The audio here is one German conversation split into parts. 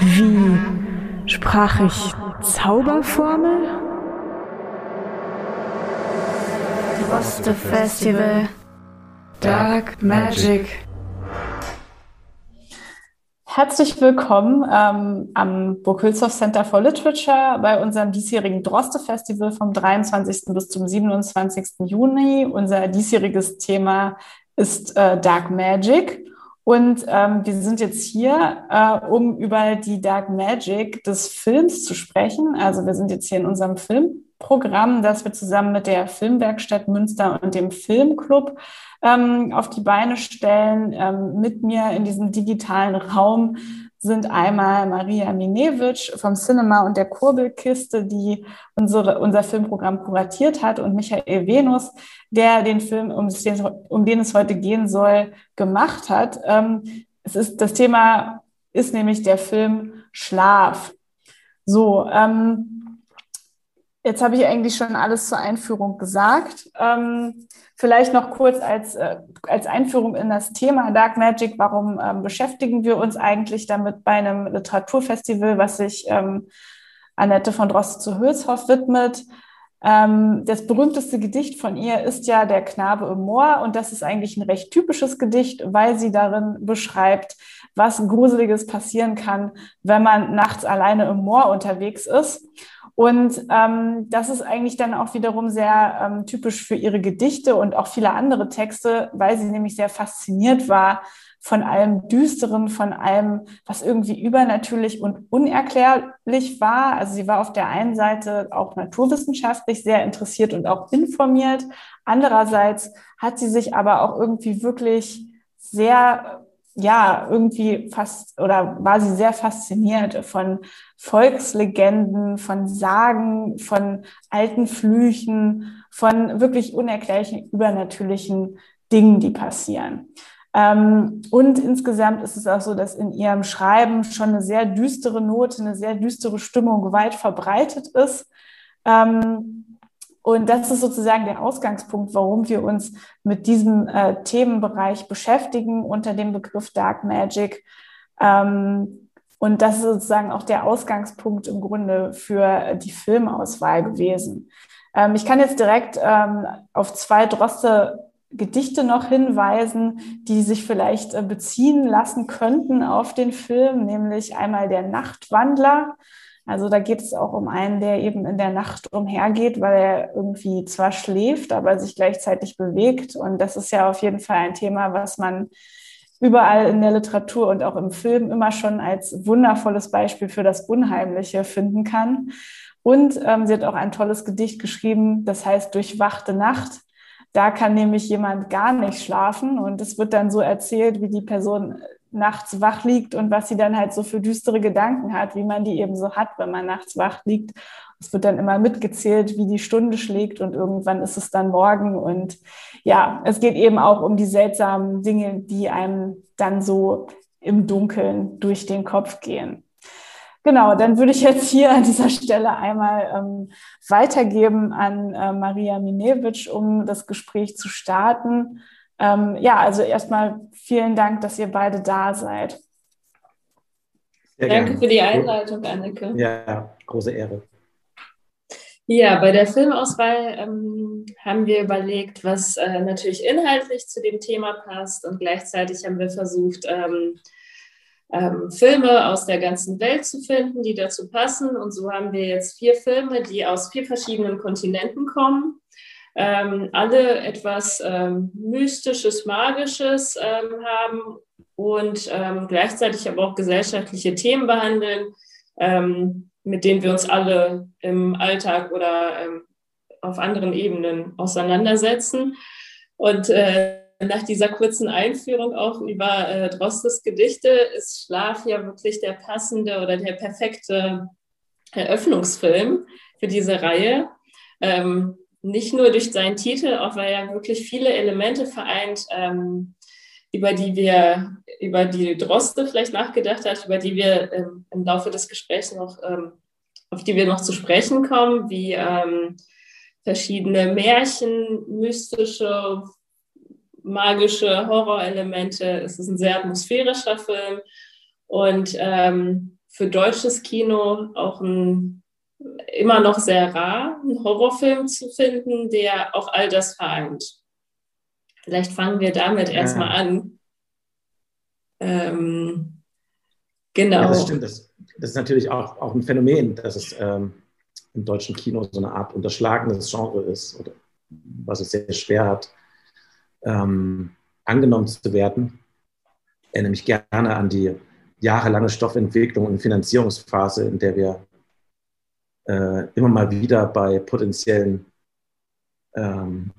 Wie sprach ich Zauberformel? Droste Festival. Dark Magic. Herzlich willkommen ähm, am Burghülshoff Center for Literature bei unserem diesjährigen Droste Festival vom 23. bis zum 27. Juni. Unser diesjähriges Thema ist äh, Dark Magic. Und ähm, wir sind jetzt hier, äh, um über die Dark Magic des Films zu sprechen. Also wir sind jetzt hier in unserem Filmprogramm, das wir zusammen mit der Filmwerkstatt Münster und dem Filmclub ähm, auf die Beine stellen. Ähm, mit mir in diesem digitalen Raum sind einmal Maria Minewitsch vom Cinema und der Kurbelkiste, die unsere, unser Filmprogramm kuratiert hat, und Michael Venus, der den Film, um den, um den es heute gehen soll, gemacht hat. Ähm, es ist, das Thema ist nämlich der Film Schlaf. So, ähm, jetzt habe ich eigentlich schon alles zur Einführung gesagt. Ähm, Vielleicht noch kurz als, äh, als Einführung in das Thema Dark Magic. Warum ähm, beschäftigen wir uns eigentlich damit bei einem Literaturfestival, was sich ähm, Annette von Droste zu Hülshoff widmet? Ähm, das berühmteste Gedicht von ihr ist ja Der Knabe im Moor und das ist eigentlich ein recht typisches Gedicht, weil sie darin beschreibt, was Gruseliges passieren kann, wenn man nachts alleine im Moor unterwegs ist. Und ähm, das ist eigentlich dann auch wiederum sehr ähm, typisch für ihre Gedichte und auch viele andere Texte, weil sie nämlich sehr fasziniert war von allem Düsteren, von allem, was irgendwie übernatürlich und unerklärlich war. Also sie war auf der einen Seite auch naturwissenschaftlich sehr interessiert und auch informiert. Andererseits hat sie sich aber auch irgendwie wirklich sehr ja, irgendwie fast oder war sie sehr fasziniert von Volkslegenden, von Sagen, von alten Flüchen, von wirklich unerklärlichen, übernatürlichen Dingen, die passieren. Ähm, und insgesamt ist es auch so, dass in ihrem Schreiben schon eine sehr düstere Note, eine sehr düstere Stimmung weit verbreitet ist. Ähm, und das ist sozusagen der Ausgangspunkt, warum wir uns mit diesem äh, Themenbereich beschäftigen unter dem Begriff Dark Magic. Ähm, und das ist sozusagen auch der Ausgangspunkt im Grunde für die Filmauswahl gewesen. Ähm, ich kann jetzt direkt ähm, auf zwei Droste Gedichte noch hinweisen, die sich vielleicht äh, beziehen lassen könnten auf den Film, nämlich einmal der Nachtwandler also da geht es auch um einen, der eben in der Nacht umhergeht, weil er irgendwie zwar schläft, aber sich gleichzeitig bewegt. Und das ist ja auf jeden Fall ein Thema, was man überall in der Literatur und auch im Film immer schon als wundervolles Beispiel für das Unheimliche finden kann. Und ähm, sie hat auch ein tolles Gedicht geschrieben, das heißt Durchwachte Nacht. Da kann nämlich jemand gar nicht schlafen und es wird dann so erzählt, wie die Person nachts wach liegt und was sie dann halt so für düstere Gedanken hat, wie man die eben so hat, wenn man nachts wach liegt. Es wird dann immer mitgezählt, wie die Stunde schlägt und irgendwann ist es dann morgen. Und ja, es geht eben auch um die seltsamen Dinge, die einem dann so im Dunkeln durch den Kopf gehen. Genau, dann würde ich jetzt hier an dieser Stelle einmal ähm, weitergeben an äh, Maria Minewitsch, um das Gespräch zu starten. Ähm, ja, also erstmal vielen Dank, dass ihr beide da seid. Sehr Danke gerne. für die Einleitung, Anneke. Ja, große Ehre. Ja, bei der Filmauswahl ähm, haben wir überlegt, was äh, natürlich inhaltlich zu dem Thema passt und gleichzeitig haben wir versucht, ähm, ähm, Filme aus der ganzen Welt zu finden, die dazu passen. Und so haben wir jetzt vier Filme, die aus vier verschiedenen Kontinenten kommen ähm, alle etwas ähm, Mystisches, Magisches ähm, haben und ähm, gleichzeitig aber auch gesellschaftliche Themen behandeln, ähm, mit denen wir uns alle im Alltag oder ähm, auf anderen Ebenen auseinandersetzen. Und äh, nach dieser kurzen Einführung auch über äh, Drostes Gedichte ist Schlaf ja wirklich der passende oder der perfekte Eröffnungsfilm für diese Reihe. Ähm, nicht nur durch seinen Titel, auch weil er wirklich viele Elemente vereint, ähm, über die wir, über die Droste vielleicht nachgedacht hat, über die wir ähm, im Laufe des Gesprächs noch, ähm, auf die wir noch zu sprechen kommen, wie ähm, verschiedene Märchen, mystische, magische Horrorelemente. Es ist ein sehr atmosphärischer Film und ähm, für deutsches Kino auch ein, immer noch sehr rar, einen Horrorfilm zu finden, der auch all das vereint. Vielleicht fangen wir damit ja. erstmal an. Ähm, genau. Ja, das stimmt. Das, das, ist natürlich auch, auch ein Phänomen, dass es ähm, im deutschen Kino so eine Art unterschlagenes Genre ist, oder was es sehr schwer hat, ähm, angenommen zu werden. Ich erinnere mich gerne an die jahrelange Stoffentwicklung und Finanzierungsphase, in der wir äh, immer mal wieder bei potenziellen ähm,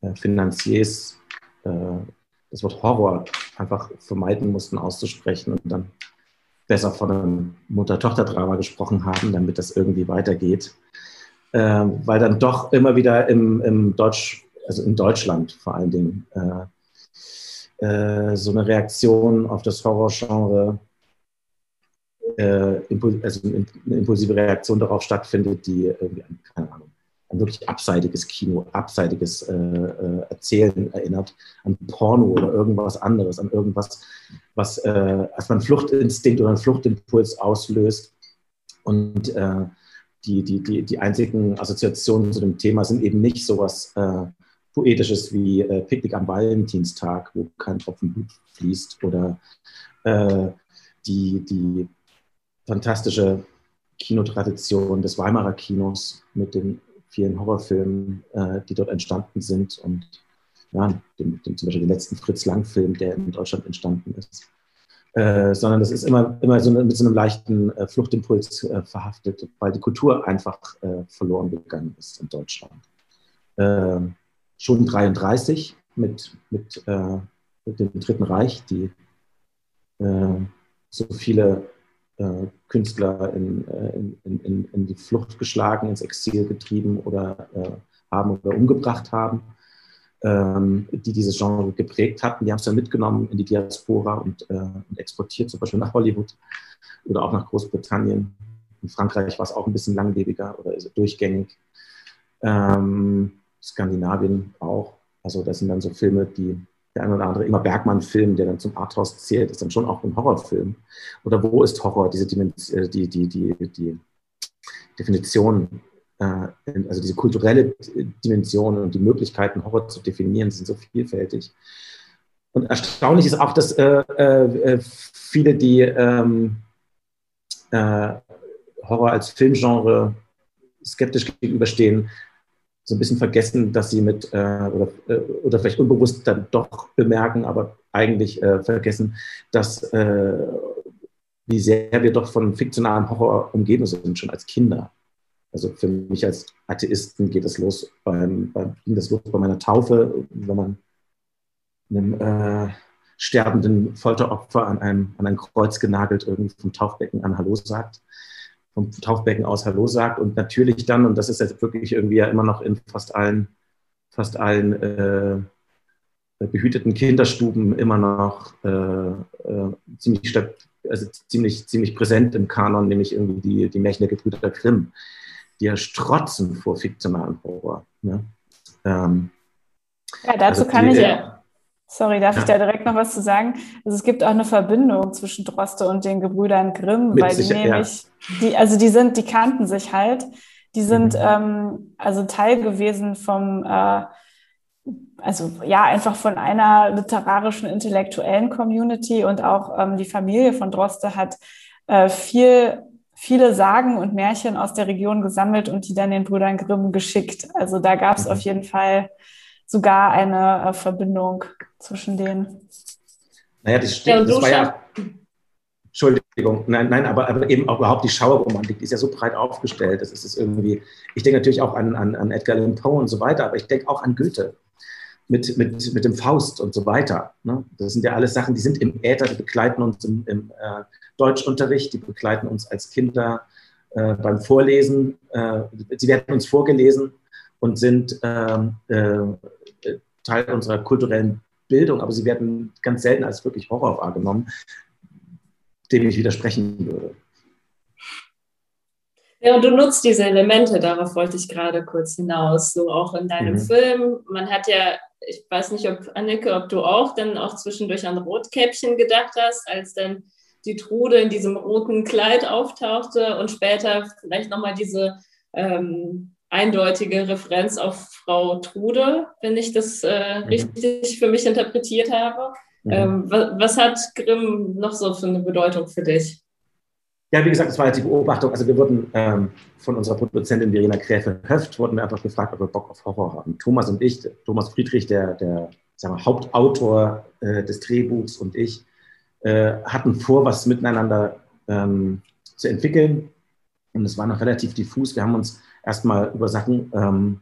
äh, Finanziers äh, das Wort Horror einfach vermeiden mussten auszusprechen und dann besser von einem Mutter-Tochter-Drama gesprochen haben, damit das irgendwie weitergeht. Äh, weil dann doch immer wieder im, im Deutsch, also in Deutschland vor allen Dingen, äh, äh, so eine Reaktion auf das Horrorgenre, äh, also eine impulsive Reaktion darauf stattfindet, die irgendwie, keine Ahnung, ein wirklich abseitiges Kino, abseitiges äh, äh, Erzählen erinnert, an Porno oder irgendwas anderes, an irgendwas, was äh, erstmal einen Fluchtinstinkt oder einen Fluchtimpuls auslöst. Und äh, die, die, die, die einzigen Assoziationen zu dem Thema sind eben nicht sowas äh, Poetisches wie äh, Picknick am Valentinstag, wo kein Tropfen Blut fließt, oder äh, die, die fantastische Kinotradition des Weimarer Kinos mit den vielen Horrorfilmen, äh, die dort entstanden sind und ja, dem, dem, zum Beispiel den letzten Fritz Lang-Film, der in Deutschland entstanden ist. Äh, sondern das ist immer, immer so mit so einem leichten äh, Fluchtimpuls äh, verhaftet, weil die Kultur einfach äh, verloren gegangen ist in Deutschland. Ähm, schon 33 mit, mit, äh, mit, dem Dritten Reich, die so viele äh, Künstler in, äh, in, in, in, die Flucht geschlagen, ins Exil getrieben oder äh, haben oder umgebracht haben, ähm, die dieses Genre geprägt hatten. Die haben es dann mitgenommen in die Diaspora und, äh, und, exportiert, zum Beispiel nach Hollywood oder auch nach Großbritannien. In Frankreich war es auch ein bisschen langlebiger oder durchgängig. Ähm, Skandinavien auch. Also das sind dann so Filme, die der ein oder andere immer Bergmann-Film, der dann zum Arthouse zählt, ist dann schon auch ein Horrorfilm. Oder wo ist Horror? Diese Dimension, äh, die, die, die, die Definition, äh, also diese kulturelle Dimension und die Möglichkeiten, Horror zu definieren, sind so vielfältig. Und erstaunlich ist auch, dass äh, viele, die ähm, äh, Horror als Filmgenre skeptisch gegenüberstehen, so ein bisschen vergessen, dass sie mit, äh, oder, äh, oder vielleicht unbewusst dann doch bemerken, aber eigentlich äh, vergessen, dass äh, wie sehr wir doch von fiktionalem Horror umgeben sind, schon als Kinder. Also für mich als Atheisten geht es los beim, beim ging das los bei meiner Taufe, wenn man einem äh, sterbenden Folteropfer an, einem, an ein Kreuz genagelt irgendwie vom Taufbecken an Hallo sagt vom Taufbecken aus Hallo sagt und natürlich dann, und das ist jetzt wirklich irgendwie ja immer noch in fast allen, fast allen äh, behüteten Kinderstuben immer noch äh, äh, ziemlich, also ziemlich, ziemlich präsent im Kanon, nämlich irgendwie die, die Märchen der Gebrüder Grimm, die ja strotzen vor fiktionalen Horror. Ne? Ähm, ja, dazu also kann ich ja Sorry, darf ja. ich da direkt noch was zu sagen? Also es gibt auch eine Verbindung zwischen Droste und den Gebrüdern Grimm, Mit weil die sicher, nämlich, ja. die, also die sind, die kannten sich halt, die sind mhm. ähm, also Teil gewesen vom, äh, also ja, einfach von einer literarischen, intellektuellen Community und auch ähm, die Familie von Droste hat äh, viel viele Sagen und Märchen aus der Region gesammelt und die dann den Brüdern Grimm geschickt. Also da gab es mhm. auf jeden Fall sogar eine äh, Verbindung zwischen denen. Naja, das stimmt. Ja, das war ja, Entschuldigung, nein, nein, aber, aber eben auch überhaupt die Schauerromantik, die ist ja so breit aufgestellt. Das ist es irgendwie, ich denke natürlich auch an, an, an Edgar Allan Poe und so weiter, aber ich denke auch an Goethe mit, mit, mit dem Faust und so weiter. Ne? Das sind ja alles Sachen, die sind im Äther, die begleiten uns im, im äh, Deutschunterricht, die begleiten uns als Kinder äh, beim Vorlesen. Äh, sie werden uns vorgelesen und sind ähm, äh, Teil unserer kulturellen Bildung, aber sie werden ganz selten als wirklich Horror wahrgenommen, dem ich widersprechen würde. Ja, und du nutzt diese Elemente, darauf wollte ich gerade kurz hinaus, so auch in deinem mhm. Film. Man hat ja, ich weiß nicht, ob Annike, ob du auch dann auch zwischendurch an Rotkäppchen gedacht hast, als dann die Trude in diesem roten Kleid auftauchte und später vielleicht nochmal diese ähm, eindeutige Referenz auf Frau Trude, wenn ich das äh, mhm. richtig für mich interpretiert habe. Mhm. Ähm, was, was, hat Grimm noch so für eine Bedeutung für dich? Ja, wie gesagt, das war jetzt die Beobachtung. Also wir wurden ähm, von unserer Produzentin Verena Gräfe-Höft, wurden wir einfach gefragt, ob wir Bock auf Horror haben. Thomas und ich, Thomas Friedrich, der, der sagen wir, Hauptautor äh, des Drehbuchs und ich, äh, hatten vor, was miteinander ähm, zu entwickeln. Und es war noch relativ diffus. Wir haben uns erstmal über Sachen ähm,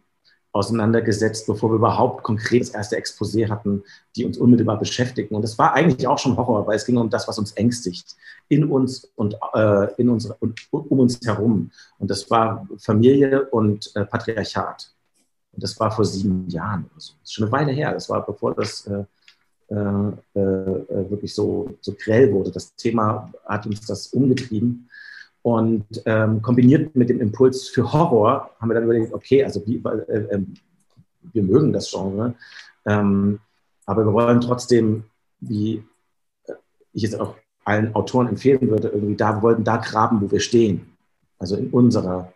auseinandergesetzt, bevor wir überhaupt konkret das erste Exposé hatten, die uns unmittelbar beschäftigen. Und es war eigentlich auch schon Horror, weil es ging um das, was uns ängstigt, in uns und äh, in unsere, und, um uns herum. Und das war Familie und äh, Patriarchat. Und das war vor sieben Jahren oder so. Das ist schon eine Weile her. Das war bevor das äh, äh, äh wirklich so, so grell wurde. Das Thema hat uns das umgetrieben. Und ähm, kombiniert mit dem Impuls für Horror haben wir dann überlegt, okay, also wie, äh, äh, wir mögen das Genre, ähm, aber wir wollen trotzdem, wie ich es auch allen Autoren empfehlen würde, irgendwie da, wir wollten da graben, wo wir stehen. Also in unserer,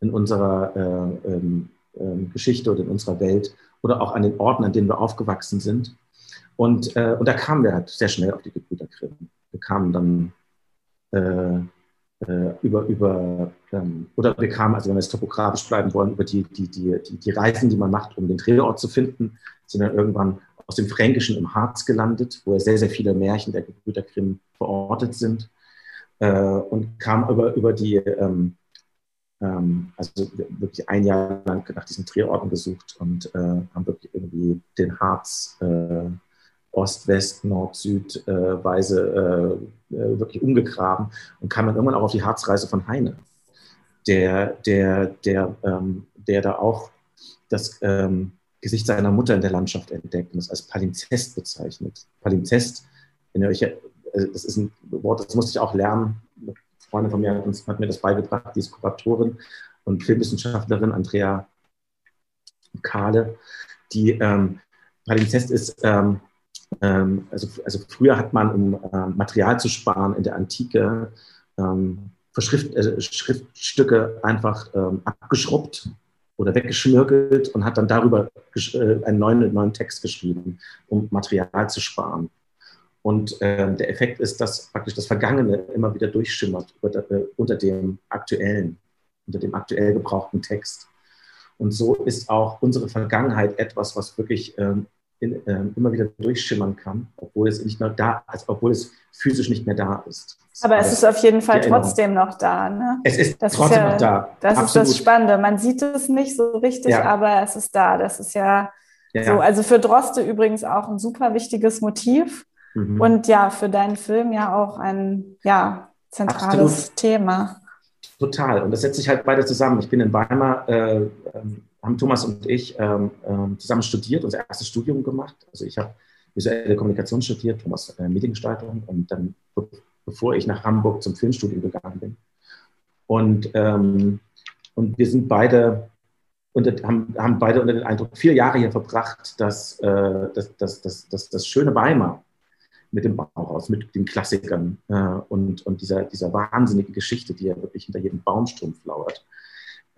in unserer äh, ähm, ähm, Geschichte oder in unserer Welt oder auch an den Orten, an denen wir aufgewachsen sind. Und, äh, und da kamen wir halt sehr schnell auf die Gebrüder Grimm. Wir kamen dann äh, äh, über, über ähm, oder wir kamen, also wenn wir jetzt topografisch bleiben wollen, über die, die, die, die, Reisen, die man macht, um den Drehort zu finden, sind dann irgendwann aus dem Fränkischen im Harz gelandet, wo ja sehr, sehr viele Märchen der Gebrüder Grimm verortet sind äh, und kam über, über die, ähm, ähm, also wirklich ein Jahr lang nach diesen Drehorten gesucht und äh, haben wirklich irgendwie den Harz äh, Ost, West, Nord, Süd äh, Weise äh, äh, wirklich umgegraben und kam dann irgendwann auch auf die Harzreise von Heine, der, der, der, ähm, der da auch das ähm, Gesicht seiner Mutter in der Landschaft entdeckt und es als Palimpsest bezeichnet. Palimpsest, wenn ihr euch, äh, das ist ein Wort, das musste ich auch lernen. Eine Freundin von mir hat, uns, hat mir das beigebracht, die ist Kuratorin und Filmwissenschaftlerin Andrea Kahle, die ähm, Palimpsest ist ähm, ähm, also, also früher hat man, um äh, Material zu sparen in der Antike, ähm, Schrift, äh, Schriftstücke einfach ähm, abgeschrubbt oder weggeschmirgelt und hat dann darüber äh, einen neuen, neuen Text geschrieben, um Material zu sparen. Und äh, der Effekt ist, dass praktisch das Vergangene immer wieder durchschimmert unter, äh, unter dem aktuellen, unter dem aktuell gebrauchten Text. Und so ist auch unsere Vergangenheit etwas, was wirklich ähm, in, äh, immer wieder durchschimmern kann, obwohl es nicht mehr da, also obwohl es physisch nicht mehr da ist. Aber es ist auf jeden Fall trotzdem noch da. Ne? Es ist das trotzdem ist ja, noch da. Das Absolut. ist das Spannende. Man sieht es nicht so richtig, ja. aber es ist da. Das ist ja, ja, so. Also für Droste übrigens auch ein super wichtiges Motiv. Mhm. Und ja, für deinen Film ja auch ein ja, zentrales Absolut. Thema. Total. Und das setzt sich halt beide zusammen. Ich bin in Weimar äh, ähm, haben Thomas und ich ähm, ähm, zusammen studiert, unser erstes Studium gemacht. Also ich habe visuelle Kommunikation studiert, Thomas äh, Mediengestaltung und dann, be bevor ich nach Hamburg zum Filmstudium gegangen bin. Und, ähm, und wir sind beide unter, haben, haben beide unter den Eindruck vier Jahre hier verbracht, dass, äh, dass, dass, dass, dass das schöne Weimar mit dem Bauhaus, mit den Klassikern äh, und, und dieser, dieser wahnsinnigen Geschichte, die ja wirklich hinter jedem Baumstrumpf lauert,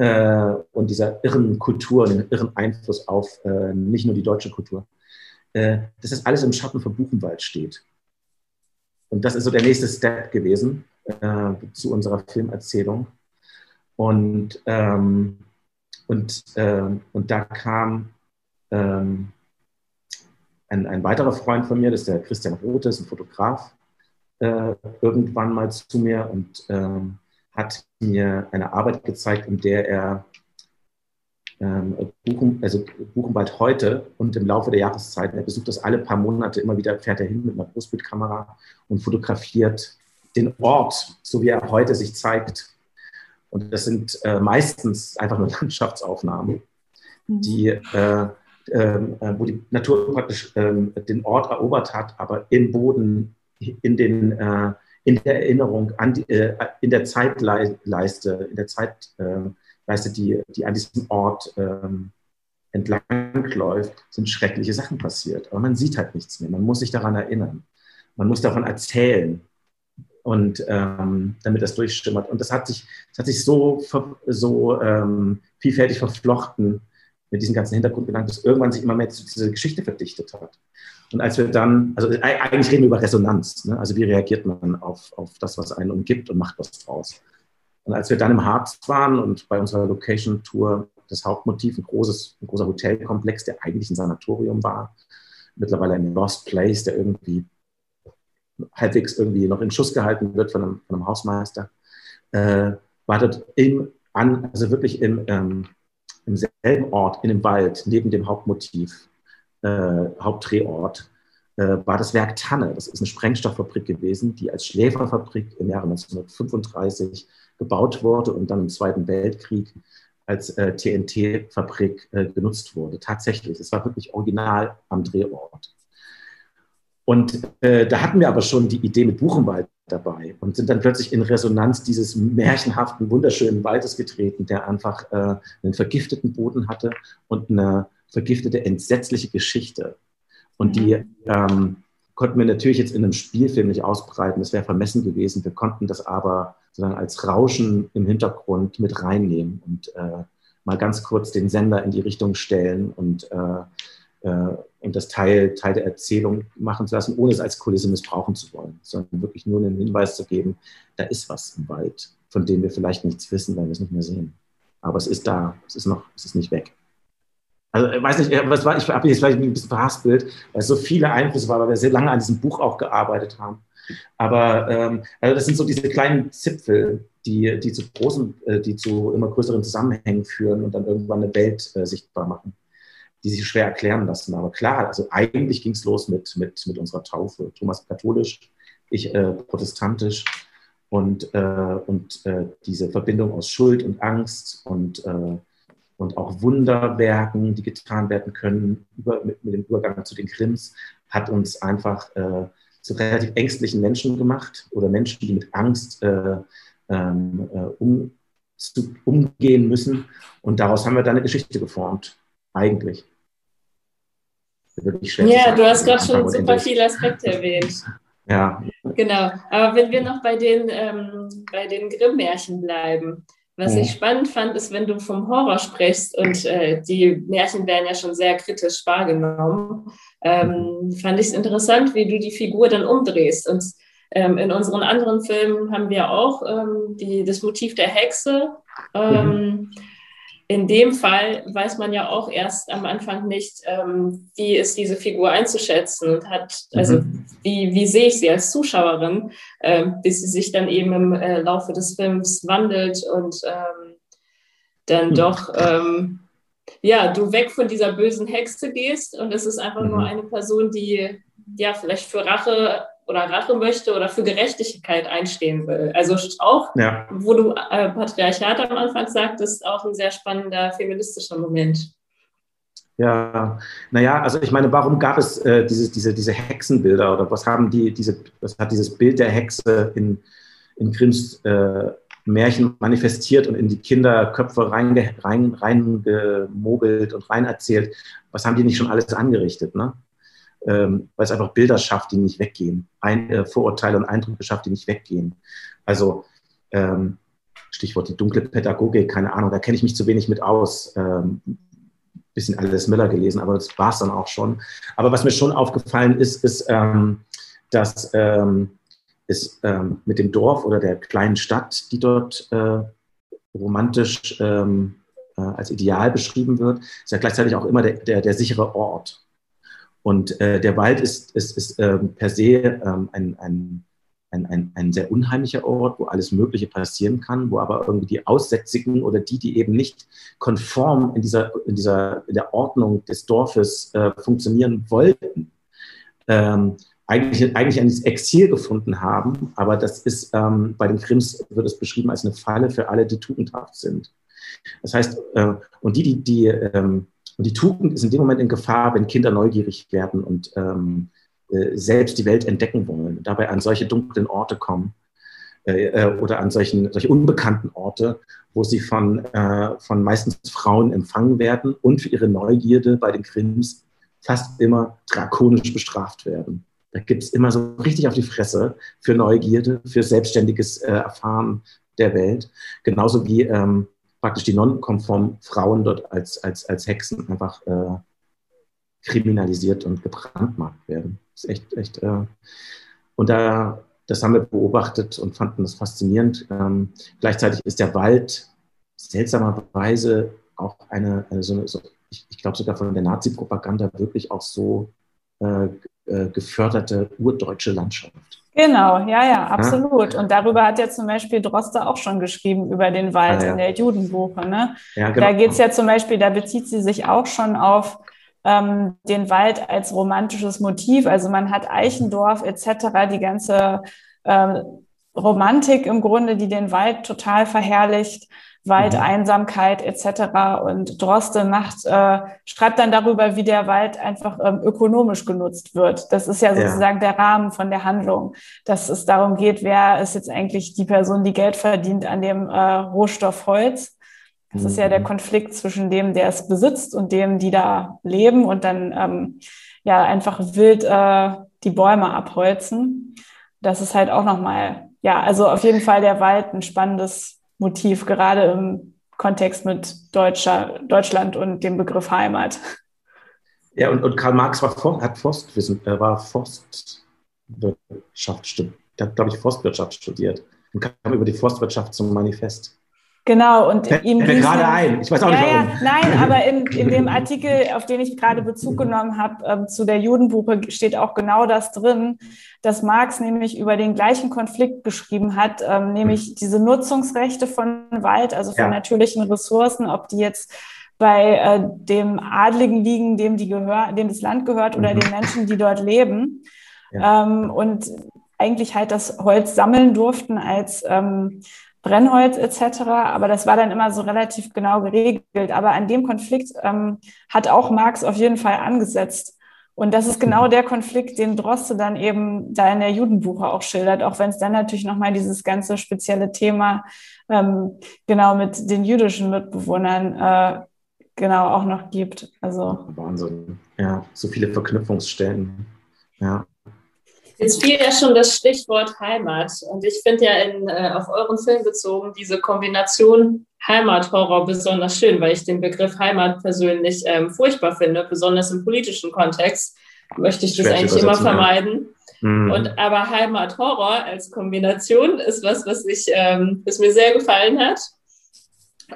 äh, und dieser irren Kultur, den irren Einfluss auf äh, nicht nur die deutsche Kultur, äh, dass das alles im Schatten von Buchenwald steht. Und das ist so der nächste Step gewesen äh, zu unserer Filmerzählung. Und, ähm, und, ähm, und da kam ähm, ein, ein weiterer Freund von mir, das ist der Christian Roth, ist ein Fotograf, äh, irgendwann mal zu mir und ähm, hat mir eine Arbeit gezeigt, in der er ähm, Buchen, also Buchenwald heute und im Laufe der Jahreszeiten, er besucht das alle paar Monate, immer wieder fährt er hin mit einer Großbildkamera und fotografiert den Ort, so wie er heute sich zeigt. Und das sind äh, meistens einfach nur Landschaftsaufnahmen, mhm. die, äh, ähm, äh, wo die Natur praktisch ähm, den Ort erobert hat, aber im Boden, in den äh, in der Erinnerung, an die, äh, in der Zeitleiste, in der Zeitleiste, die, die an diesem Ort ähm, entlangläuft, sind schreckliche Sachen passiert. Aber man sieht halt nichts mehr. Man muss sich daran erinnern. Man muss davon erzählen. und ähm, damit das durchschimmert. Und das hat sich, das hat sich so, so ähm, vielfältig verflochten mit diesen ganzen Hintergrundgedanken, dass irgendwann sich immer mehr zu dieser Geschichte verdichtet hat. Und als wir dann, also eigentlich reden wir über Resonanz, ne? also wie reagiert man auf, auf das, was einen umgibt und macht was draus. Und als wir dann im Harz waren und bei unserer Location-Tour das Hauptmotiv ein, großes, ein großer Hotelkomplex, der eigentlich ein Sanatorium war, mittlerweile ein Lost Place, der irgendwie halbwegs irgendwie noch in Schuss gehalten wird von einem, von einem Hausmeister, äh, war dort im, an, also wirklich im, ähm, im selben Ort, in dem Wald, neben dem Hauptmotiv, äh, Hauptdrehort, äh, war das Werk Tanne. Das ist eine Sprengstofffabrik gewesen, die als Schläferfabrik im Jahre 1935 gebaut wurde und dann im Zweiten Weltkrieg als äh, TNT-Fabrik äh, genutzt wurde. Tatsächlich, es war wirklich original am Drehort. Und äh, da hatten wir aber schon die Idee mit Buchenwald dabei und sind dann plötzlich in Resonanz dieses märchenhaften, wunderschönen Waldes getreten, der einfach äh, einen vergifteten Boden hatte und eine vergiftete, entsetzliche Geschichte. Und die mhm. ähm, konnten wir natürlich jetzt in einem Spielfilm nicht ausbreiten, das wäre vermessen gewesen. Wir konnten das aber sozusagen als Rauschen im Hintergrund mit reinnehmen und äh, mal ganz kurz den Sender in die Richtung stellen und äh, äh, und das Teil, Teil der Erzählung machen zu lassen, ohne es als Kulisse missbrauchen zu wollen, sondern wirklich nur einen Hinweis zu geben, da ist was im Wald, von dem wir vielleicht nichts wissen, weil wir es nicht mehr sehen. Aber es ist da, es ist noch, es ist nicht weg. Also ich weiß nicht, was war, ich habe jetzt vielleicht ein bisschen verhaspelt, weil es so viele Einflüsse war, weil wir sehr lange an diesem Buch auch gearbeitet haben. Aber ähm, also das sind so diese kleinen Zipfel, die, die zu großen, äh, die zu immer größeren Zusammenhängen führen und dann irgendwann eine Welt äh, sichtbar machen die sich schwer erklären lassen. Aber klar, also eigentlich ging es los mit, mit, mit unserer Taufe. Thomas katholisch, ich äh, protestantisch und, äh, und äh, diese Verbindung aus Schuld und Angst und, äh, und auch Wunderwerken, die getan werden können über, mit, mit dem Übergang zu den Krims, hat uns einfach äh, zu relativ ängstlichen Menschen gemacht oder Menschen, die mit Angst äh, ähm, um, zu, umgehen müssen. Und daraus haben wir dann eine Geschichte geformt, eigentlich wirklich schwer. Ja, du hast gerade schon super viele Aspekte erwähnt. Ja. Genau. Aber wenn wir noch bei den, ähm, bei den Grimm-Märchen bleiben, was ich spannend fand, ist, wenn du vom Horror sprichst und äh, die Märchen werden ja schon sehr kritisch wahrgenommen, ähm, fand ich es interessant, wie du die Figur dann umdrehst. Und ähm, in unseren anderen Filmen haben wir auch ähm, die, das Motiv der Hexe. Ähm, mhm in dem Fall weiß man ja auch erst am Anfang nicht, ähm, wie ist diese Figur einzuschätzen und hat, also mhm. wie, wie sehe ich sie als Zuschauerin, ähm, bis sie sich dann eben im äh, Laufe des Films wandelt und ähm, dann mhm. doch, ähm, ja, du weg von dieser bösen Hexe gehst und es ist einfach mhm. nur eine Person, die ja vielleicht für Rache oder Rache möchte oder für Gerechtigkeit einstehen will. Also auch, ja. wo du äh, Patriarchat am Anfang sagtest, auch ein sehr spannender feministischer Moment. Ja, naja, also ich meine, warum gab es äh, diese, diese, diese Hexenbilder oder was haben die, diese, was hat dieses Bild der Hexe in, in Grimms äh, Märchen manifestiert und in die Kinderköpfe reingemogelt rein, rein und rein erzählt? Was haben die nicht schon alles angerichtet? Ne? Ähm, weil es einfach Bilder schafft, die nicht weggehen, Ein, äh, Vorurteile und Eindrücke schafft, die nicht weggehen. Also ähm, Stichwort die dunkle Pädagogik, keine Ahnung, da kenne ich mich zu wenig mit aus. Ähm, bisschen alles Miller gelesen, aber das war es dann auch schon. Aber was mir schon aufgefallen ist, ist, ähm, dass ähm, es ähm, mit dem Dorf oder der kleinen Stadt, die dort äh, romantisch ähm, äh, als Ideal beschrieben wird, ist ja gleichzeitig auch immer der, der, der sichere Ort. Und äh, der Wald ist, ist, ist ähm, per se ähm, ein, ein, ein, ein, sehr unheimlicher Ort, wo alles Mögliche passieren kann, wo aber irgendwie die Aussätzigen oder die, die eben nicht konform in dieser, in dieser in der Ordnung des Dorfes äh, funktionieren wollten, ähm, eigentlich, eigentlich ein Exil gefunden haben. Aber das ist ähm, bei den Krims wird es beschrieben als eine Falle für alle, die tugendhaft sind. Das heißt, äh, und die, die, die ähm, und die Tugend ist in dem Moment in Gefahr, wenn Kinder neugierig werden und ähm, äh, selbst die Welt entdecken wollen dabei an solche dunklen Orte kommen äh, äh, oder an solchen, solche unbekannten Orte, wo sie von, äh, von meistens Frauen empfangen werden und für ihre Neugierde bei den Krims fast immer drakonisch bestraft werden. Da gibt es immer so richtig auf die Fresse für Neugierde, für selbstständiges äh, Erfahren der Welt. Genauso wie ähm, praktisch die nonkonformen Frauen dort als, als, als Hexen einfach äh, kriminalisiert und gebrandmarkt werden. Das ist echt, echt. Äh, und da, das haben wir beobachtet und fanden das faszinierend. Ähm, gleichzeitig ist der Wald seltsamerweise auch eine, eine so eine, so, ich, ich glaube sogar von der Nazi-Propaganda wirklich auch so äh, äh, geförderte urdeutsche Landschaft. Genau, ja, ja, absolut. Ja? Und darüber hat ja zum Beispiel Droste auch schon geschrieben, über den Wald ah, ja. in der Judenbuche. Ne? Ja, genau. Da geht es ja zum Beispiel, da bezieht sie sich auch schon auf ähm, den Wald als romantisches Motiv. Also man hat Eichendorf etc., die ganze äh, Romantik im Grunde, die den Wald total verherrlicht. Waldeinsamkeit etc. Und Droste macht, äh, schreibt dann darüber, wie der Wald einfach ähm, ökonomisch genutzt wird. Das ist ja sozusagen ja. der Rahmen von der Handlung, dass es darum geht, wer ist jetzt eigentlich die Person, die Geld verdient an dem äh, Rohstoff Holz. Das mhm. ist ja der mhm. Konflikt zwischen dem, der es besitzt und dem, die da leben und dann ähm, ja einfach wild äh, die Bäume abholzen. Das ist halt auch nochmal, ja, also auf jeden Fall der Wald ein spannendes Motiv, gerade im Kontext mit Deutscher, Deutschland und dem Begriff Heimat. Ja, und, und Karl Marx war, hat Forstwissen, er war Forstwirtschaft studiert, hat, glaube ich, Forstwirtschaft studiert und kam über die Forstwirtschaft zum Manifest. Genau, und Fällt ihm mir gerade ein. Ich weiß auch ja, nicht warum. Ja, nein, aber in, in dem Artikel, auf den ich gerade Bezug genommen habe, ähm, zu der Judenbuche, steht auch genau das drin, dass Marx nämlich über den gleichen Konflikt geschrieben hat, ähm, nämlich hm. diese Nutzungsrechte von Wald, also von ja. natürlichen Ressourcen, ob die jetzt bei äh, dem Adligen liegen, dem, die gehör, dem das Land gehört, oder mhm. den Menschen, die dort leben. Ja. Ähm, und eigentlich halt das Holz sammeln durften als ähm, Brennholz etc. Aber das war dann immer so relativ genau geregelt. Aber an dem Konflikt ähm, hat auch Marx auf jeden Fall angesetzt. Und das ist genau der Konflikt, den Droste dann eben da in der Judenbuche auch schildert, auch wenn es dann natürlich nochmal dieses ganze spezielle Thema ähm, genau mit den jüdischen Mitbewohnern äh, genau auch noch gibt. Also Wahnsinn. Ja, so viele Verknüpfungsstellen. Ja. Jetzt fiel ja schon das Stichwort Heimat. Und ich finde ja in, äh, auf euren Film bezogen diese Kombination Heimathorror besonders schön, weil ich den Begriff Heimat persönlich ähm, furchtbar finde, besonders im politischen Kontext. Möchte ich das Schwer eigentlich immer vermeiden. Mhm. Und aber Heimathorror als Kombination ist was, was, ich, ähm, was mir sehr gefallen hat.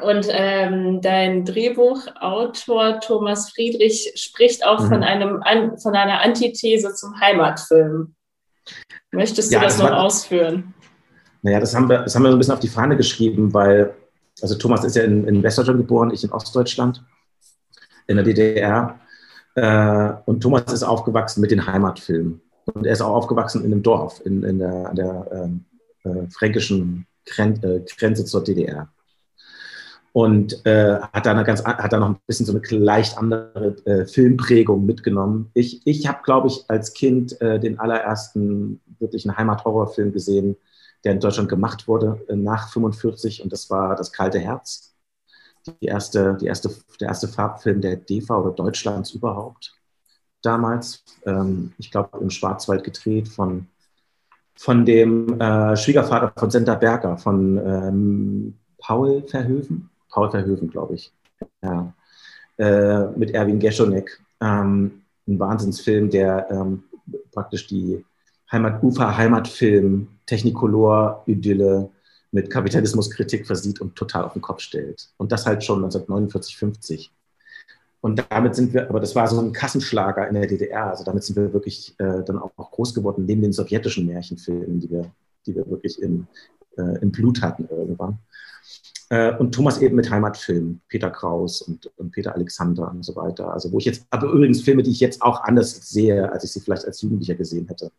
Und ähm, dein Drehbuchautor Thomas Friedrich spricht auch mhm. von, einem, an, von einer Antithese zum Heimatfilm. Möchtest du ja, das, das, noch war, ausführen? Naja, das haben, wir, das haben wir so ein bisschen auf die Fahne geschrieben, weil, also Thomas ist ja in, in Westdeutschland geboren, ich in Ostdeutschland, in der DDR. Äh, und Thomas ist aufgewachsen mit den Heimatfilmen. Und er ist auch aufgewachsen in einem Dorf, in, in der, der ähm, äh, fränkischen äh, Grenze zur DDR und äh, hat, da eine ganz, hat da noch ein bisschen so eine leicht andere äh, Filmprägung mitgenommen. Ich, ich habe, glaube ich, als Kind äh, den allerersten wirklichen Heimathorrorfilm gesehen, der in Deutschland gemacht wurde äh, nach 45 und das war Das kalte Herz. Die erste, die erste, der erste Farbfilm der DEFA oder Deutschlands überhaupt damals. Ähm, ich glaube, im Schwarzwald gedreht von, von dem äh, Schwiegervater von Senta Berger, von ähm, Paul Verhöfen Paul Verhoeven, glaube ich. Ja. Äh, mit Erwin Geschonek. Ähm, ein Wahnsinnsfilm, der ähm, praktisch die Heimat, Ufer-Heimatfilm, Technicolor-Idylle mit Kapitalismuskritik versieht und total auf den Kopf stellt. Und das halt schon 1949, 50. Und damit sind wir, aber das war so ein Kassenschlager in der DDR. Also damit sind wir wirklich äh, dann auch groß geworden, neben den sowjetischen Märchenfilmen, die wir, die wir wirklich im, äh, im Blut hatten irgendwann. Äh, und Thomas eben mit Heimatfilmen, Peter Kraus und, und, Peter Alexander und so weiter. Also wo ich jetzt, aber übrigens Filme, die ich jetzt auch anders sehe, als ich sie vielleicht als Jugendlicher gesehen hätte.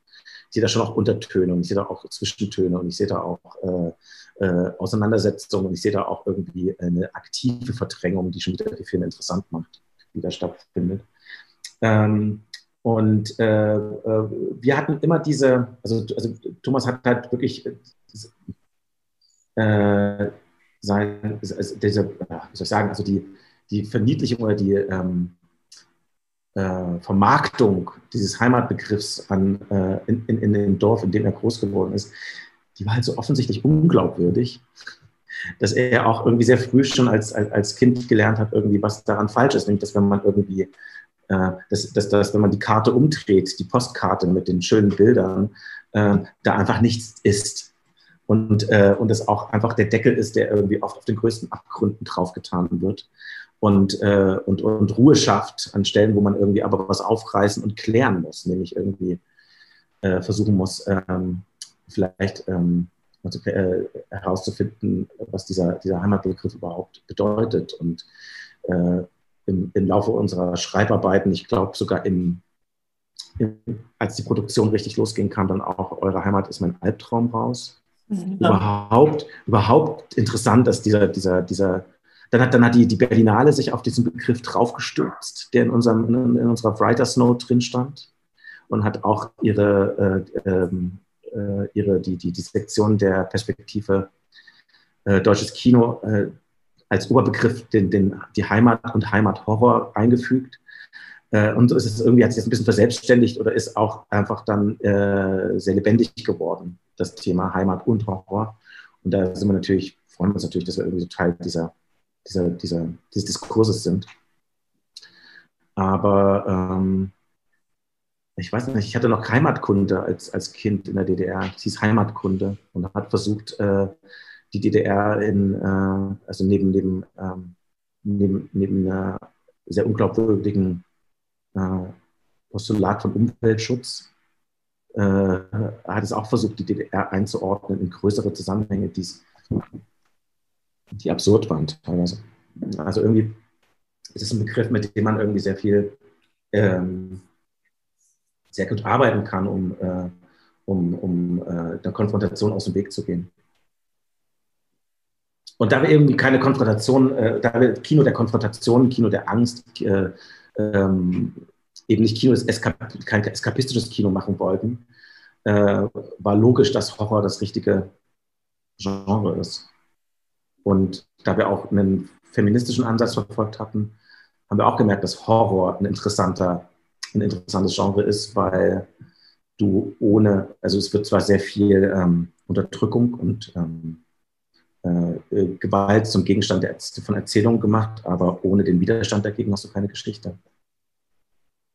Ich sehe da schon auch Untertöne und ich sehe da auch Zwischentöne und ich sehe da auch äh, äh, Auseinandersetzungen und ich sehe da auch irgendwie eine aktive Verdrängung, die schon wieder die Filme interessant macht, die da stattfindet. Ähm, und äh, äh wir hatten immer diese, also, also Thomas hat halt wirklich äh, sein, also diese, wie soll ich sagen, also die, die Verniedlichung oder die, ähm, äh, Vermarktung dieses Heimatbegriffs an, äh, in, in, in dem Dorf, in dem er groß geworden ist, die war halt so offensichtlich unglaubwürdig, dass er auch irgendwie sehr früh schon als, als, als Kind gelernt hat, irgendwie, was daran falsch ist. Nämlich, dass wenn man irgendwie, äh, dass, dass, dass, wenn man die Karte umdreht, die Postkarte mit den schönen Bildern, äh, da einfach nichts ist. Und, äh, und das auch einfach der Deckel ist, der irgendwie oft auf den größten Abgründen draufgetan wird und, äh, und, und Ruhe schafft an Stellen, wo man irgendwie aber was aufreißen und klären muss, nämlich irgendwie äh, versuchen muss, ähm, vielleicht ähm, äh, herauszufinden, was dieser, dieser Heimatbegriff überhaupt bedeutet. Und äh, im, im Laufe unserer Schreibarbeiten, ich glaube sogar im, als die Produktion richtig losging, kam dann auch Eure Heimat ist mein Albtraum raus. Mhm. Überhaupt, überhaupt interessant, dass dieser, dieser, dieser dann hat, dann hat die, die Berlinale sich auf diesen Begriff draufgestürzt, der in, unserem, in, in unserer Writers Note drin stand und hat auch ihre, äh, ähm, äh, ihre die, die, die Sektion der Perspektive äh, deutsches Kino äh, als Oberbegriff den, den, die Heimat und Heimathorror eingefügt. Äh, und es ist irgendwie hat sich das ein bisschen verselbstständigt oder ist auch einfach dann äh, sehr lebendig geworden, das Thema Heimat und Horror. Und da sind wir natürlich, freuen wir uns natürlich, dass wir irgendwie so Teil dieser dieser, dieser, dieses Diskurses sind. Aber ähm, ich weiß nicht, ich hatte noch Heimatkunde als, als Kind in der DDR. Es hieß Heimatkunde und hat versucht, äh, die DDR in, äh, also neben, neben, ähm, neben, neben einer sehr unglaubwürdigen äh, Postulat von Umweltschutz, äh, hat es auch versucht, die DDR einzuordnen in größere Zusammenhänge, die absurd waren teilweise. Also irgendwie ist es ein Begriff, mit dem man irgendwie sehr viel, ähm, sehr gut arbeiten kann, um, äh, um, um äh, der Konfrontation aus dem Weg zu gehen. Und da wir irgendwie keine Konfrontation, äh, da wir Kino der Konfrontation, Kino der Angst, äh, ähm, eben nicht Kino kein eskapistisches Kino machen wollten, äh, war logisch, dass Horror das richtige Genre ist. Und da wir auch einen feministischen Ansatz verfolgt hatten, haben wir auch gemerkt, dass Horror ein interessanter, ein interessantes Genre ist, weil du ohne, also es wird zwar sehr viel ähm, Unterdrückung und ähm, äh, Gewalt zum Gegenstand der, von Erzählungen gemacht, aber ohne den Widerstand dagegen hast du keine Geschichte.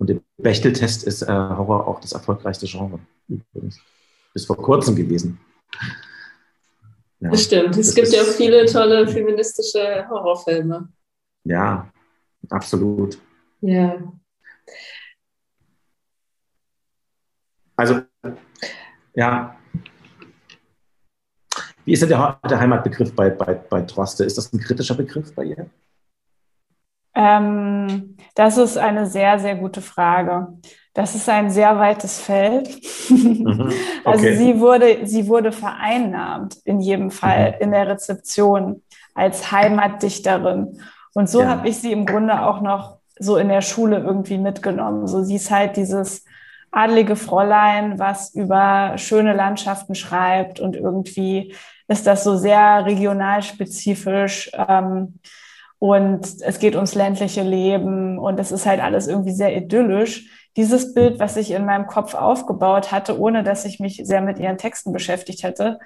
Und der Bechteltest ist äh, Horror auch das erfolgreichste Genre übrigens. Bis vor kurzem gewesen. Ja, das stimmt. Es das gibt ja auch viele tolle feministische Horrorfilme. Ja, absolut. Ja. Also, ja. Wie ist denn der, der Heimatbegriff bei, bei, bei Droste? Ist das ein kritischer Begriff bei ihr? Ähm, das ist eine sehr, sehr gute Frage. Das ist ein sehr weites Feld. Mhm. Also okay. Also sie wurde, sie wurde vereinnahmt in jedem Fall mhm. in der Rezeption als Heimatdichterin. Und so ja. habe ich sie im Grunde auch noch so in der Schule irgendwie mitgenommen. So sie ist halt dieses adlige Fräulein, was über schöne Landschaften schreibt und irgendwie ist das so sehr regionalspezifisch. Ähm, und es geht ums ländliche Leben und es ist halt alles irgendwie sehr idyllisch dieses Bild, was ich in meinem Kopf aufgebaut hatte, ohne dass ich mich sehr mit ihren Texten beschäftigt hätte,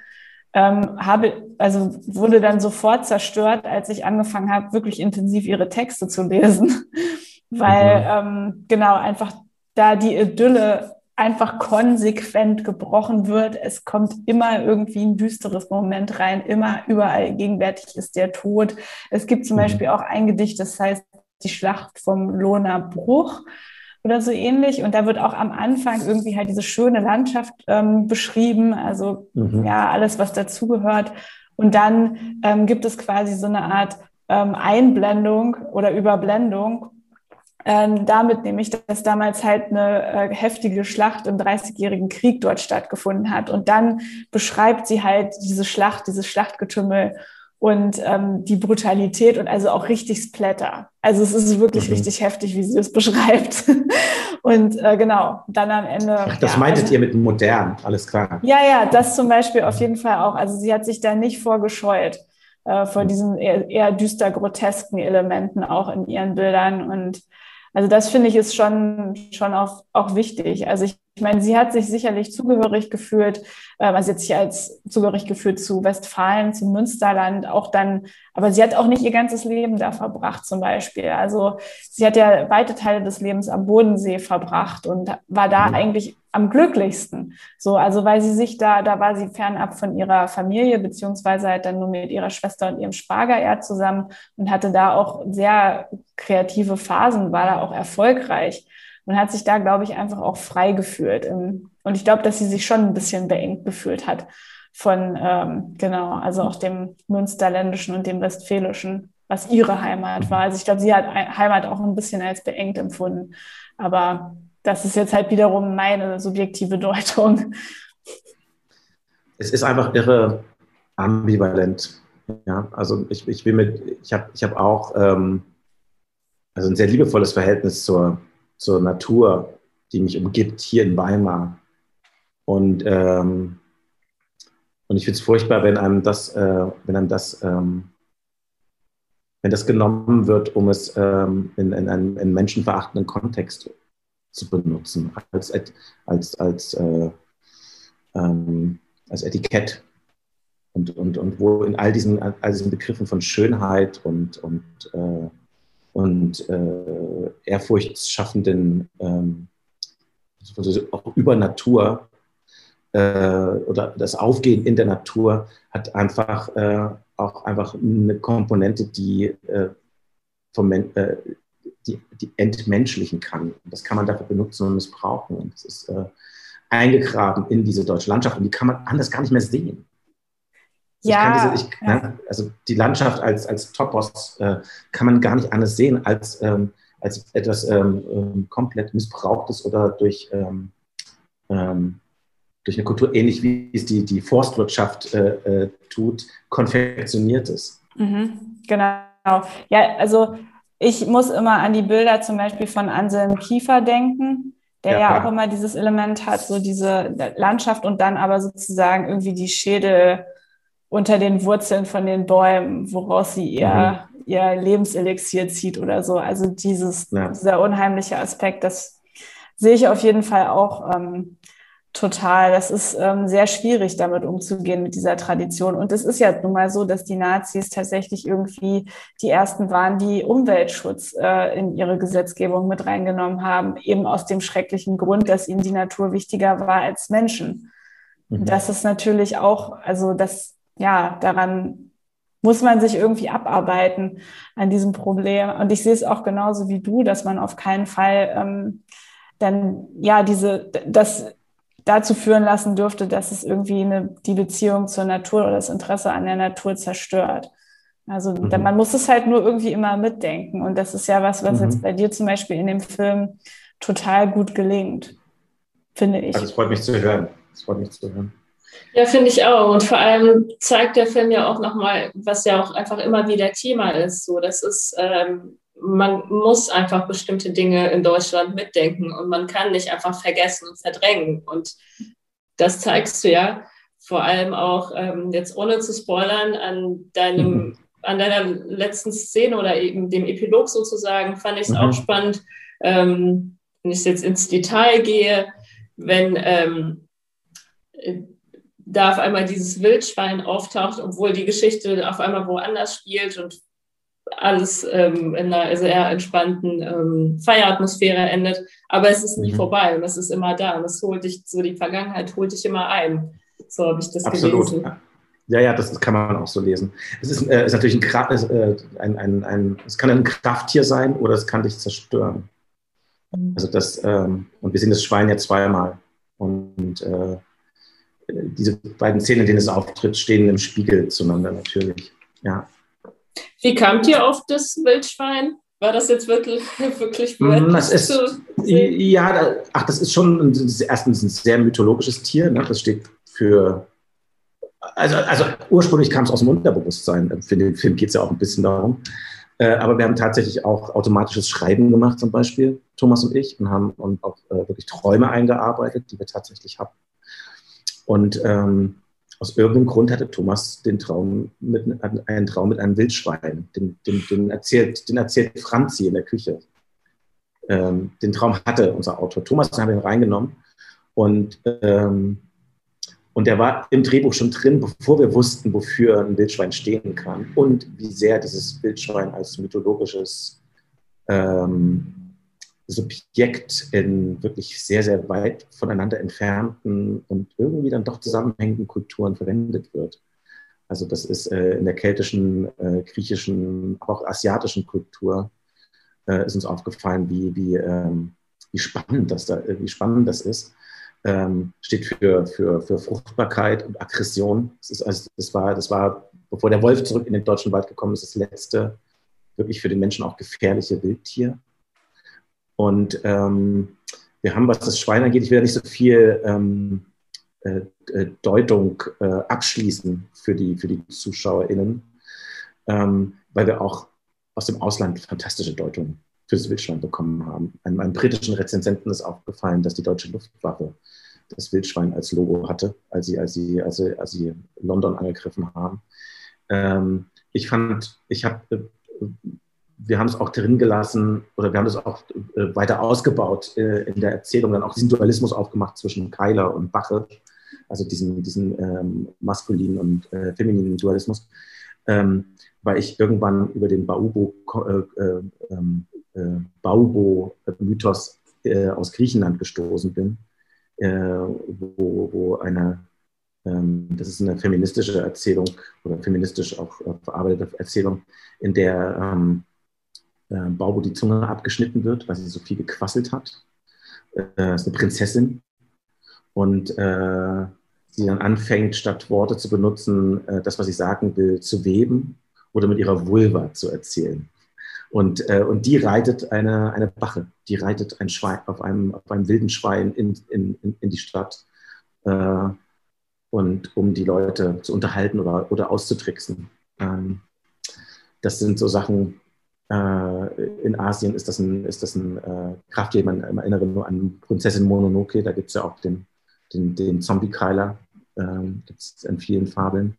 ähm, habe, also wurde dann sofort zerstört, als ich angefangen habe, wirklich intensiv ihre Texte zu lesen, weil mhm. ähm, genau einfach da die Idylle einfach konsequent gebrochen wird. Es kommt immer irgendwie ein düsteres Moment rein, immer überall gegenwärtig ist der Tod. Es gibt zum mhm. Beispiel auch ein Gedicht, das heißt die Schlacht vom Lohner Bruch oder so ähnlich. Und da wird auch am Anfang irgendwie halt diese schöne Landschaft ähm, beschrieben, also mhm. ja, alles, was dazugehört. Und dann ähm, gibt es quasi so eine Art ähm, Einblendung oder Überblendung. Ähm, damit nämlich, dass damals halt eine äh, heftige Schlacht im Dreißigjährigen Krieg dort stattgefunden hat. Und dann beschreibt sie halt diese Schlacht, dieses Schlachtgetümmel und ähm, die Brutalität und also auch richtig Splatter. Also es ist wirklich mhm. richtig heftig, wie sie es beschreibt. und äh, genau, dann am Ende. Ach, das ja, meintet also, ihr mit modern, alles klar. Ja, ja, das zum Beispiel auf jeden Fall auch. Also sie hat sich da nicht vorgescheut äh, vor mhm. diesen eher, eher düster grotesken Elementen auch in ihren Bildern und Also das finde ich ist schon, schon auch, auch wichtig. Also ich, ich meine, sie hat sich sicherlich zugehörig gefühlt, ähm, also jetzt hier als zugehörig gefühlt zu Westfalen, zum Münsterland, auch dann, aber sie hat auch nicht ihr ganzes Leben da verbracht zum Beispiel. Also sie hat ja weite Teile des Lebens am Bodensee verbracht und war da mhm. eigentlich am glücklichsten. So, also weil sie sich da, da war sie fernab von ihrer Familie, beziehungsweise halt dann nur mit ihrer Schwester und ihrem Schwager eher zusammen und hatte da auch sehr kreative Phasen, war da auch erfolgreich und hat sich da, glaube ich, einfach auch frei gefühlt. Und ich glaube, dass sie sich schon ein bisschen beengt gefühlt hat von, ähm, genau, also auch dem Münsterländischen und dem Westfälischen, was ihre Heimat war. Also ich glaube, sie hat Heimat auch ein bisschen als beengt empfunden. Aber das ist jetzt halt wiederum meine subjektive Deutung. Es ist einfach irre ambivalent. Ja, also ich, ich will mit, ich habe ich hab auch ähm, also ein sehr liebevolles Verhältnis zur, zur Natur, die mich umgibt, hier in Weimar. Und, ähm, und ich finde es furchtbar, wenn einem das, äh, wenn einem das, ähm, wenn das genommen wird, um es ähm, in, in einem in menschenverachtenden Kontext zu benutzen, als, als, als, äh, ähm, als Etikett. Und, und, und wo in all diesen, all diesen Begriffen von Schönheit und, und äh, und äh, ehrfurchtsschaffenden, ähm, also auch über Natur äh, oder das Aufgehen in der Natur hat einfach äh, auch einfach eine Komponente, die, äh, vom, die, die entmenschlichen kann. Das kann man dafür benutzen und missbrauchen. Und das ist äh, eingegraben in diese deutsche Landschaft und die kann man anders gar nicht mehr sehen. Ja, diese, ich. Ne, also die Landschaft als, als Topos äh, kann man gar nicht anders sehen als, ähm, als etwas ähm, ähm komplett Missbrauchtes oder durch, ähm, ähm, durch eine Kultur, ähnlich wie es die, die Forstwirtschaft äh, äh, tut, konfektioniertes. Mhm, genau. Ja, also ich muss immer an die Bilder zum Beispiel von Anselm Kiefer denken, der ja, ja auch immer dieses Element hat, so diese Landschaft und dann aber sozusagen irgendwie die Schädel unter den Wurzeln von den Bäumen, woraus sie ihr, mhm. ihr Lebenselixier zieht oder so. Also dieses, ja. dieser unheimliche Aspekt, das sehe ich auf jeden Fall auch ähm, total. Das ist ähm, sehr schwierig, damit umzugehen mit dieser Tradition. Und es ist ja nun mal so, dass die Nazis tatsächlich irgendwie die ersten waren, die Umweltschutz äh, in ihre Gesetzgebung mit reingenommen haben, eben aus dem schrecklichen Grund, dass ihnen die Natur wichtiger war als Menschen. Mhm. Das ist natürlich auch, also das ja, daran muss man sich irgendwie abarbeiten an diesem Problem. Und ich sehe es auch genauso wie du, dass man auf keinen Fall ähm, dann ja diese das dazu führen lassen dürfte, dass es irgendwie eine, die Beziehung zur Natur oder das Interesse an der Natur zerstört. Also mhm. da, man muss es halt nur irgendwie immer mitdenken. Und das ist ja was, was mhm. jetzt bei dir zum Beispiel in dem Film total gut gelingt, finde ich. Also es freut mich zu hören. Es freut mich zu hören. Ja, finde ich auch. Und vor allem zeigt der Film ja auch nochmal, was ja auch einfach immer wieder Thema ist. So, das ist, ähm, man muss einfach bestimmte Dinge in Deutschland mitdenken und man kann nicht einfach vergessen und verdrängen. Und das zeigst du ja vor allem auch ähm, jetzt ohne zu spoilern an deinem, mhm. an deiner letzten Szene oder eben dem Epilog sozusagen, fand ich es mhm. auch spannend, ähm, wenn ich jetzt ins Detail gehe, wenn ähm, da auf einmal dieses Wildschwein auftaucht, obwohl die Geschichte auf einmal woanders spielt und alles ähm, in einer sehr entspannten ähm, Feieratmosphäre endet. Aber es ist nie mhm. vorbei und es ist immer da und es holt dich, so die Vergangenheit holt dich immer ein. So habe ich das Absolut. gelesen. Ja, ja, das kann man auch so lesen. Es ist, äh, ist natürlich ein, äh, ein, ein, ein, es kann ein Krafttier sein oder es kann dich zerstören. Mhm. Also das, ähm, und wir sehen das Schwein ja zweimal. Und äh, diese beiden Szenen, in denen es auftritt, stehen im Spiegel zueinander natürlich. Ja. Wie kamt ihr auf das Wildschwein? War das jetzt wirklich, wirklich mm, das ist, Ja, ach, das ist schon erstens ein sehr mythologisches Tier. Ne? Das steht für. Also, also ursprünglich kam es aus dem Unterbewusstsein. Für den Film geht es ja auch ein bisschen darum. Äh, aber wir haben tatsächlich auch automatisches Schreiben gemacht, zum Beispiel, Thomas und ich, und haben und auch äh, wirklich Träume eingearbeitet, die wir tatsächlich haben. Und ähm, aus irgendeinem Grund hatte Thomas den Traum mit, einen Traum mit einem Wildschwein. Den, den, den, erzählt, den erzählt Franzi in der Küche. ähm, den Traum hatte unser Autor. Thomas haben ihn reingenommen und, ähm, und der war im Drehbuch schon drin, bevor wir wussten, wofür ein Wildschwein stehen kann und wie sehr dieses Wildschwein als mythologisches ähm, Subjekt in wirklich sehr, sehr weit voneinander entfernten und irgendwie dann doch zusammenhängenden Kulturen verwendet wird. Also das ist äh, in der keltischen, äh, griechischen, auch asiatischen Kultur äh, ist uns aufgefallen, wie, wie, ähm, wie, spannend das da, wie spannend das ist. Ähm, steht für, für, für Fruchtbarkeit und Aggression. Das, ist, also, das, war, das war, bevor der Wolf zurück in den deutschen Wald gekommen ist, das letzte wirklich für den Menschen auch gefährliche Wildtier. Und ähm, wir haben, was das Schwein angeht, ich will ja nicht so viel ähm, äh, äh, Deutung äh, abschließen für die, für die ZuschauerInnen, ähm, weil wir auch aus dem Ausland fantastische Deutungen für das Wildschwein bekommen haben. Einem, einem, britischen Rezensenten ist aufgefallen, dass die deutsche Luftwaffe das Wildschwein als Logo hatte, als sie, als sie, als sie, als sie London angegriffen haben. Ähm, ich fand, ich habe wir haben es auch drin gelassen oder wir haben es auch äh, weiter ausgebaut äh, in der Erzählung, dann auch diesen Dualismus aufgemacht zwischen Keiler und Bache, also diesen, diesen ähm, maskulinen und äh, femininen Dualismus, ähm, weil ich irgendwann über den äh, ähm, äh Baubo-Mythos äh, aus Griechenland gestoßen bin, wo, wo eine ähm, das ist eine feministische Erzählung oder feministisch auch verarbeitete Erzählung, in der ähm, äh, Baubo die Zunge abgeschnitten wird, weil sie so viel gequasselt hat. Äh, ist eine Prinzessin. Und äh, sie dann anfängt, statt Worte zu benutzen, äh, das, was ich sagen will, zu weben oder mit ihrer Vulva zu erzählen. Und, äh, und die reitet eine, eine Bache, die reitet ein Schwein, auf, einem, auf einem wilden Schwein in, in, in die Stadt, äh, und um die Leute zu unterhalten oder, oder auszutricksen. Ähm, das sind so Sachen, in Asien ist das ein, ist das ein äh, Krafttier. Man erinnere nur an Prinzessin Mononoke, da gibt es ja auch den, den, den Zombie-Keiler, äh, gibt es in vielen Fabeln.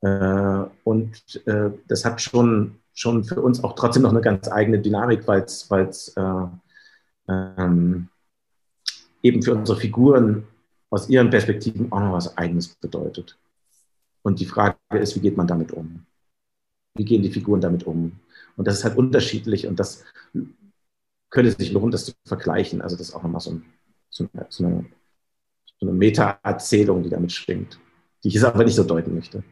Äh, und äh, das hat schon, schon für uns auch trotzdem noch eine ganz eigene Dynamik, weil es äh, ähm, eben für unsere Figuren aus ihren Perspektiven auch noch was Eigenes bedeutet. Und die Frage ist, wie geht man damit um? Wie gehen die Figuren damit um? Und das ist halt unterschiedlich und das könnte sich lohnen, das zu vergleichen. Also das ist auch nochmal so, ein, so, eine, so eine, Meta-Erzählung, die damit schwingt, die ich jetzt aber nicht so deuten möchte,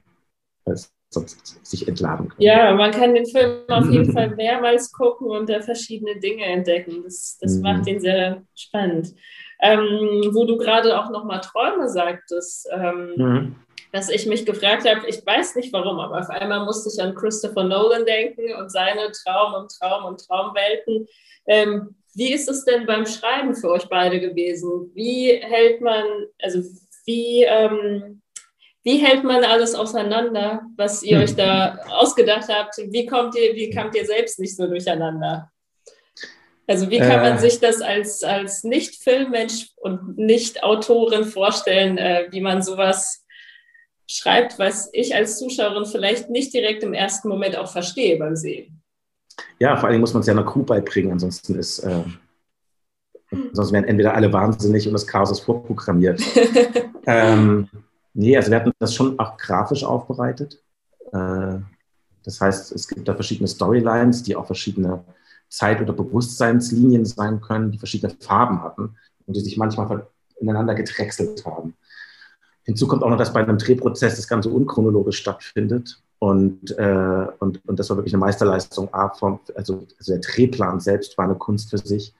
weil es sonst sich entladen könnte. Ja, man kann den Film auf jeden Fall mehrmals gucken und da verschiedene Dinge entdecken. Das, das mhm. macht ihn sehr spannend. Ähm, wo du gerade auch nochmal Träume sagtest, ähm, mhm dass ich mich gefragt habe, ich weiß nicht warum, aber auf einmal musste ich an Christopher Nolan denken und seine Traum- und Traum- und Traumwelten. Ähm, wie ist es denn beim Schreiben für euch beide gewesen? Wie hält man, also wie, ähm, wie hält man alles auseinander, was ihr euch da ausgedacht habt? Wie kommt ihr, wie kommt ihr selbst nicht so durcheinander? Also wie kann man äh, sich das als, als Nicht-Filmmensch und Nicht-Autorin vorstellen, äh, wie man sowas schreibt, was ich als Zuschauerin vielleicht nicht direkt im ersten Moment auch verstehe beim Sehen. Ja, vor allem muss man es ja einer Crew beibringen, ansonsten ist, äh, sonst wären entweder alle wahnsinnig und das Chaos ist vorprogrammiert. ähm, nee, also wir hatten das schon auch grafisch aufbereitet. Äh, das heißt, es gibt da verschiedene Storylines, die auch verschiedene Zeit- oder Bewusstseinslinien sein können, die verschiedene Farben hatten und die sich manchmal ineinander gedrechselt haben. Hinzu kommt auch noch, dass bei einem Drehprozess das Ganze unchronologisch stattfindet. Und, äh, und, und das war wirklich eine Meisterleistung. A, vom, also, also der Drehplan selbst war eine Kunst für sich.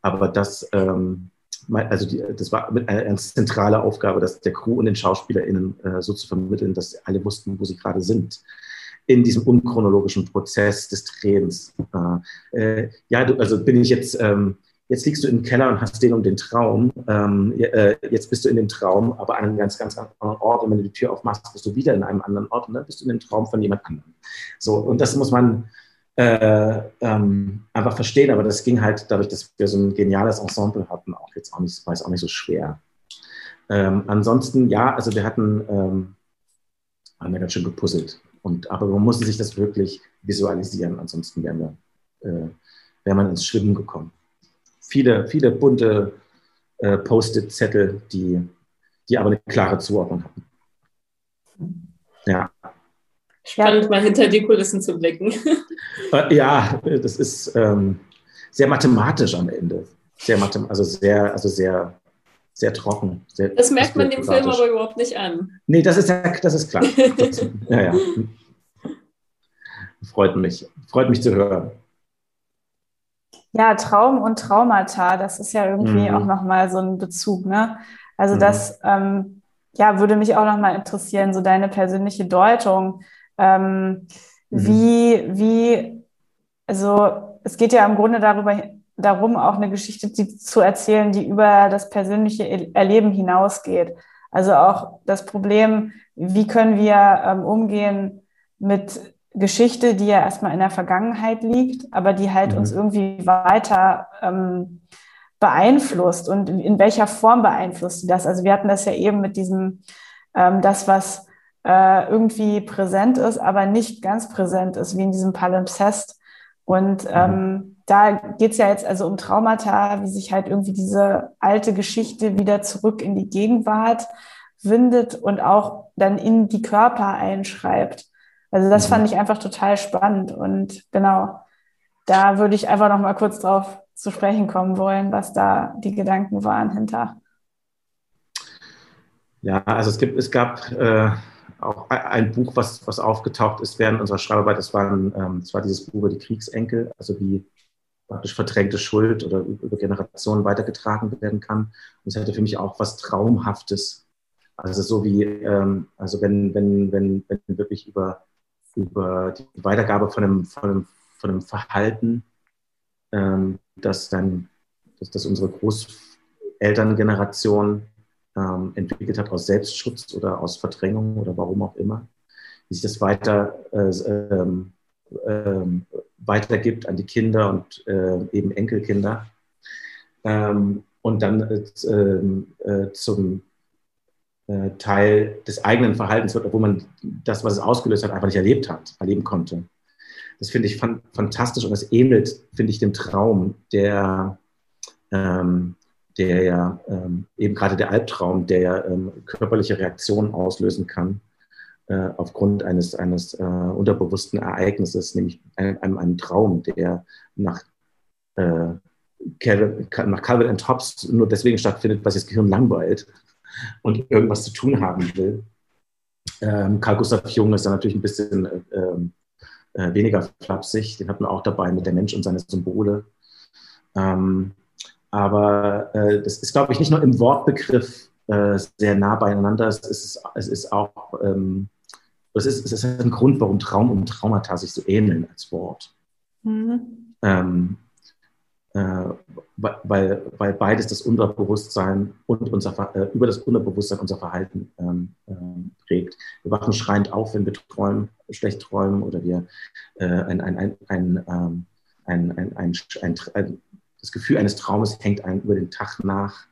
Aber das, ähm, also die, das war eine, eine zentrale Aufgabe, dass der Crew und den SchauspielerInnen äh, so zu vermitteln, dass alle wussten, wo sie gerade sind in diesem unchronologischen Prozess des Drehens. Äh, ja, du, also bin ich jetzt ähm, jetzt liegst du im Keller und hast den und den Traum, ähm, äh, jetzt bist du in dem Traum, aber an einem ganz, ganz anderen Ort und wenn du die Tür aufmachst, bist du wieder in einem anderen Ort und dann bist du in dem Traum von jemand anderem. So, und das muss man äh, ähm, einfach verstehen, aber das ging halt dadurch, dass wir so ein geniales Ensemble hatten, auch jetzt auch nicht, war es auch nicht so schwer. Ähm, ansonsten, ja, also wir hatten, ähm, haben wir ganz schön gepuzzelt. Und, aber man musste sich das wirklich visualisieren, ansonsten wären wir, äh, wäre man ins Schwimmen gekommen. Viele, viele bunte äh, Post-it-Zettel, die, die aber eine klare Zuordnung haben. Ja. Spannend, mal hinter die Kulissen zu blicken. Äh, ja, das ist ähm, sehr mathematisch am Ende. Sehr mathem also sehr, also sehr, sehr trocken. Sehr, das merkt man dem Film aber überhaupt nicht an. Nee, das ist, ja, das ist klar. Das, ja, ja. Freut mich. Freut mich zu hören. Ja, Traum und Traumata, das ist ja irgendwie mhm. auch nochmal so ein Bezug, ne? Also mhm. das ähm, ja, würde mich auch nochmal interessieren, so deine persönliche Deutung. Ähm, mhm. Wie, wie, also es geht ja im Grunde darüber darum, auch eine Geschichte zu erzählen, die über das persönliche Erleben hinausgeht. Also auch das Problem, wie können wir ähm, umgehen mit Geschichte, die ja erstmal in der Vergangenheit liegt, aber die halt mhm. uns irgendwie weiter ähm, beeinflusst und in, in, welcher Form beeinflusst sie das? Also wir hatten das ja eben mit diesem, ähm, das, was äh, irgendwie präsent ist, aber nicht ganz präsent ist, wie in diesem Palimpsest. Und mhm. ähm, da geht es ja jetzt also um Traumata, wie sich halt irgendwie diese alte Geschichte wieder zurück in die Gegenwart windet und auch dann in die Körper einschreibt. Also das mhm. fand ich einfach total spannend und genau, da würde ich einfach noch mal kurz drauf zu sprechen kommen wollen, was da die Gedanken waren hinter. Ja, also es gibt, es gab äh, auch ein Buch, was, was aufgetaucht ist während unserer Schreibarbeit. Das war, ein, ähm, das war dieses Buch über die Kriegsenkel, also wie praktisch verdrängte Schuld oder über Generationen weitergetragen werden kann. Und es hatte für mich auch was Traumhaftes. Also so wie, ähm, also wenn, wenn, wenn, wenn wirklich über über die Weitergabe von einem, von einem, von einem Verhalten, ähm, das dann, dass, dass unsere Großelterngeneration ähm, entwickelt hat aus Selbstschutz oder aus Verdrängung oder warum auch immer, wie sich das weiter äh, ähm, ähm, weitergibt an die Kinder und äh, eben Enkelkinder. Ähm, und dann äh, äh zum, äh, Teil des eigenen Verhaltens wird, obwohl man das, was es ausgelöst hat, einfach nicht erlebt hat, erleben konnte. Das finde ich fan fantastisch und das ähnelt, finde ich, dem Traum, der, ähm, der ja ähm, eben gerade der Albtraum, der ja ähm, körperliche Reaktionen auslösen kann äh, aufgrund eines, eines äh, unterbewussten Ereignisses, nämlich einem, einem, Traum, der nach äh, Calvin, nach Calvin Hobbes nur deswegen stattfindet, sich das Gehirn langweilt und irgendwas zu tun haben will. Ähm, Carl Gustav Jung ist da natürlich ein bisschen äh, äh, weniger flapsig. Den hat man auch dabei mit der Mensch und seine Symbole. Ähm, aber äh, das ist, glaube ich, nicht nur im Wortbegriff äh, sehr nah beieinander. Es ist, es ist auch ähm, es ist, es ist ein Grund, warum Traum und Traumata sich so ähneln als Wort. Mhm. Ähm, äh, weil, weil beides das Unterbewusstsein und unser, äh, über das Unterbewusstsein unser Verhalten ähm, ähm, prägt. Wir wachen schreiend auf, wenn wir träumen, schlecht träumen oder wir äh, ein, ein, ein, ein, ähm, ein, ein, ein, ein, das Gefühl eines Traumes hängt einem über den Tag nach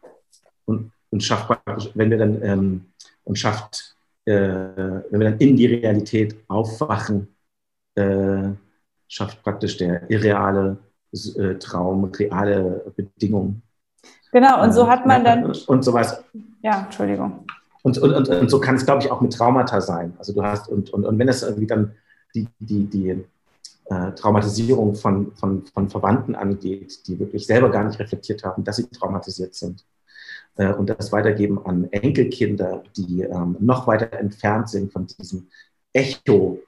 und, und schafft wenn wir dann ähm, und schafft, äh, wenn wir dann in die Realität aufwachen, äh, schafft praktisch der irreale äh, Traum, reale Bedingungen. Genau, und so hat man dann. Und sowas. Ja, Entschuldigung. Und, und, und, und so kann es, glaube ich, auch mit Traumata sein. Also du hast, und, und, und wenn es irgendwie dann die, die, die äh, Traumatisierung von, von, von Verwandten angeht, die wirklich selber gar nicht reflektiert haben, dass sie traumatisiert sind. Äh, und das weitergeben an Enkelkinder, die ähm, noch weiter entfernt sind von diesem Echo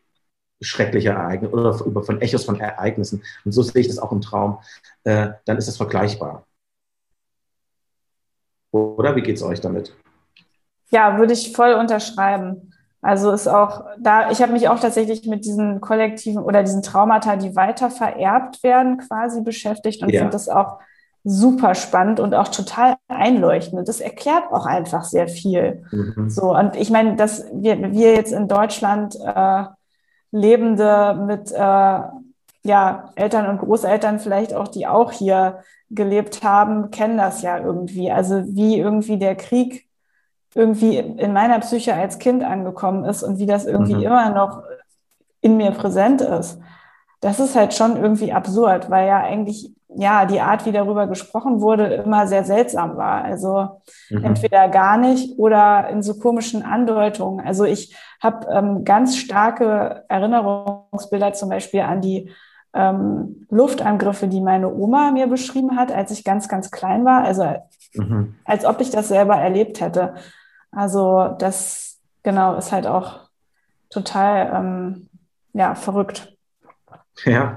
schreckliche Ereignisse oder über von Echos von Ereignissen. Und so sehe ich das auch im Traum. Äh, dann ist das vergleichbar. Oder wie geht es euch damit? Ja, würde ich voll unterschreiben. Also ist auch da, ich habe mich auch tatsächlich mit diesen kollektiven oder diesen Traumata, die weiter vererbt werden, quasi beschäftigt und ja. finde das auch super spannend und auch total einleuchtend. Das erklärt auch einfach sehr viel. Mhm. So, und ich meine, dass wir, wir jetzt in Deutschland äh, Lebende mit äh, ja, Eltern und Großeltern vielleicht auch, die auch hier gelebt haben, kennen das ja irgendwie. Also wie irgendwie der Krieg irgendwie in meiner Psyche als Kind angekommen ist und wie das irgendwie mhm. immer noch in mir präsent ist. Das ist halt schon irgendwie absurd, weil ja eigentlich ja, die Art, wie darüber gesprochen wurde, immer sehr seltsam war. Also mhm. entweder gar nicht oder in so komischen Andeutungen. Also ich habe ähm, ganz starke Erinnerungsbilder zum Beispiel an die ähm, Luftangriffe, die meine Oma mir beschrieben hat, als ich ganz, ganz klein war. Also mhm. als ob ich das selber erlebt hätte. Also das genau ist halt auch total ähm, ja, verrückt. Ja,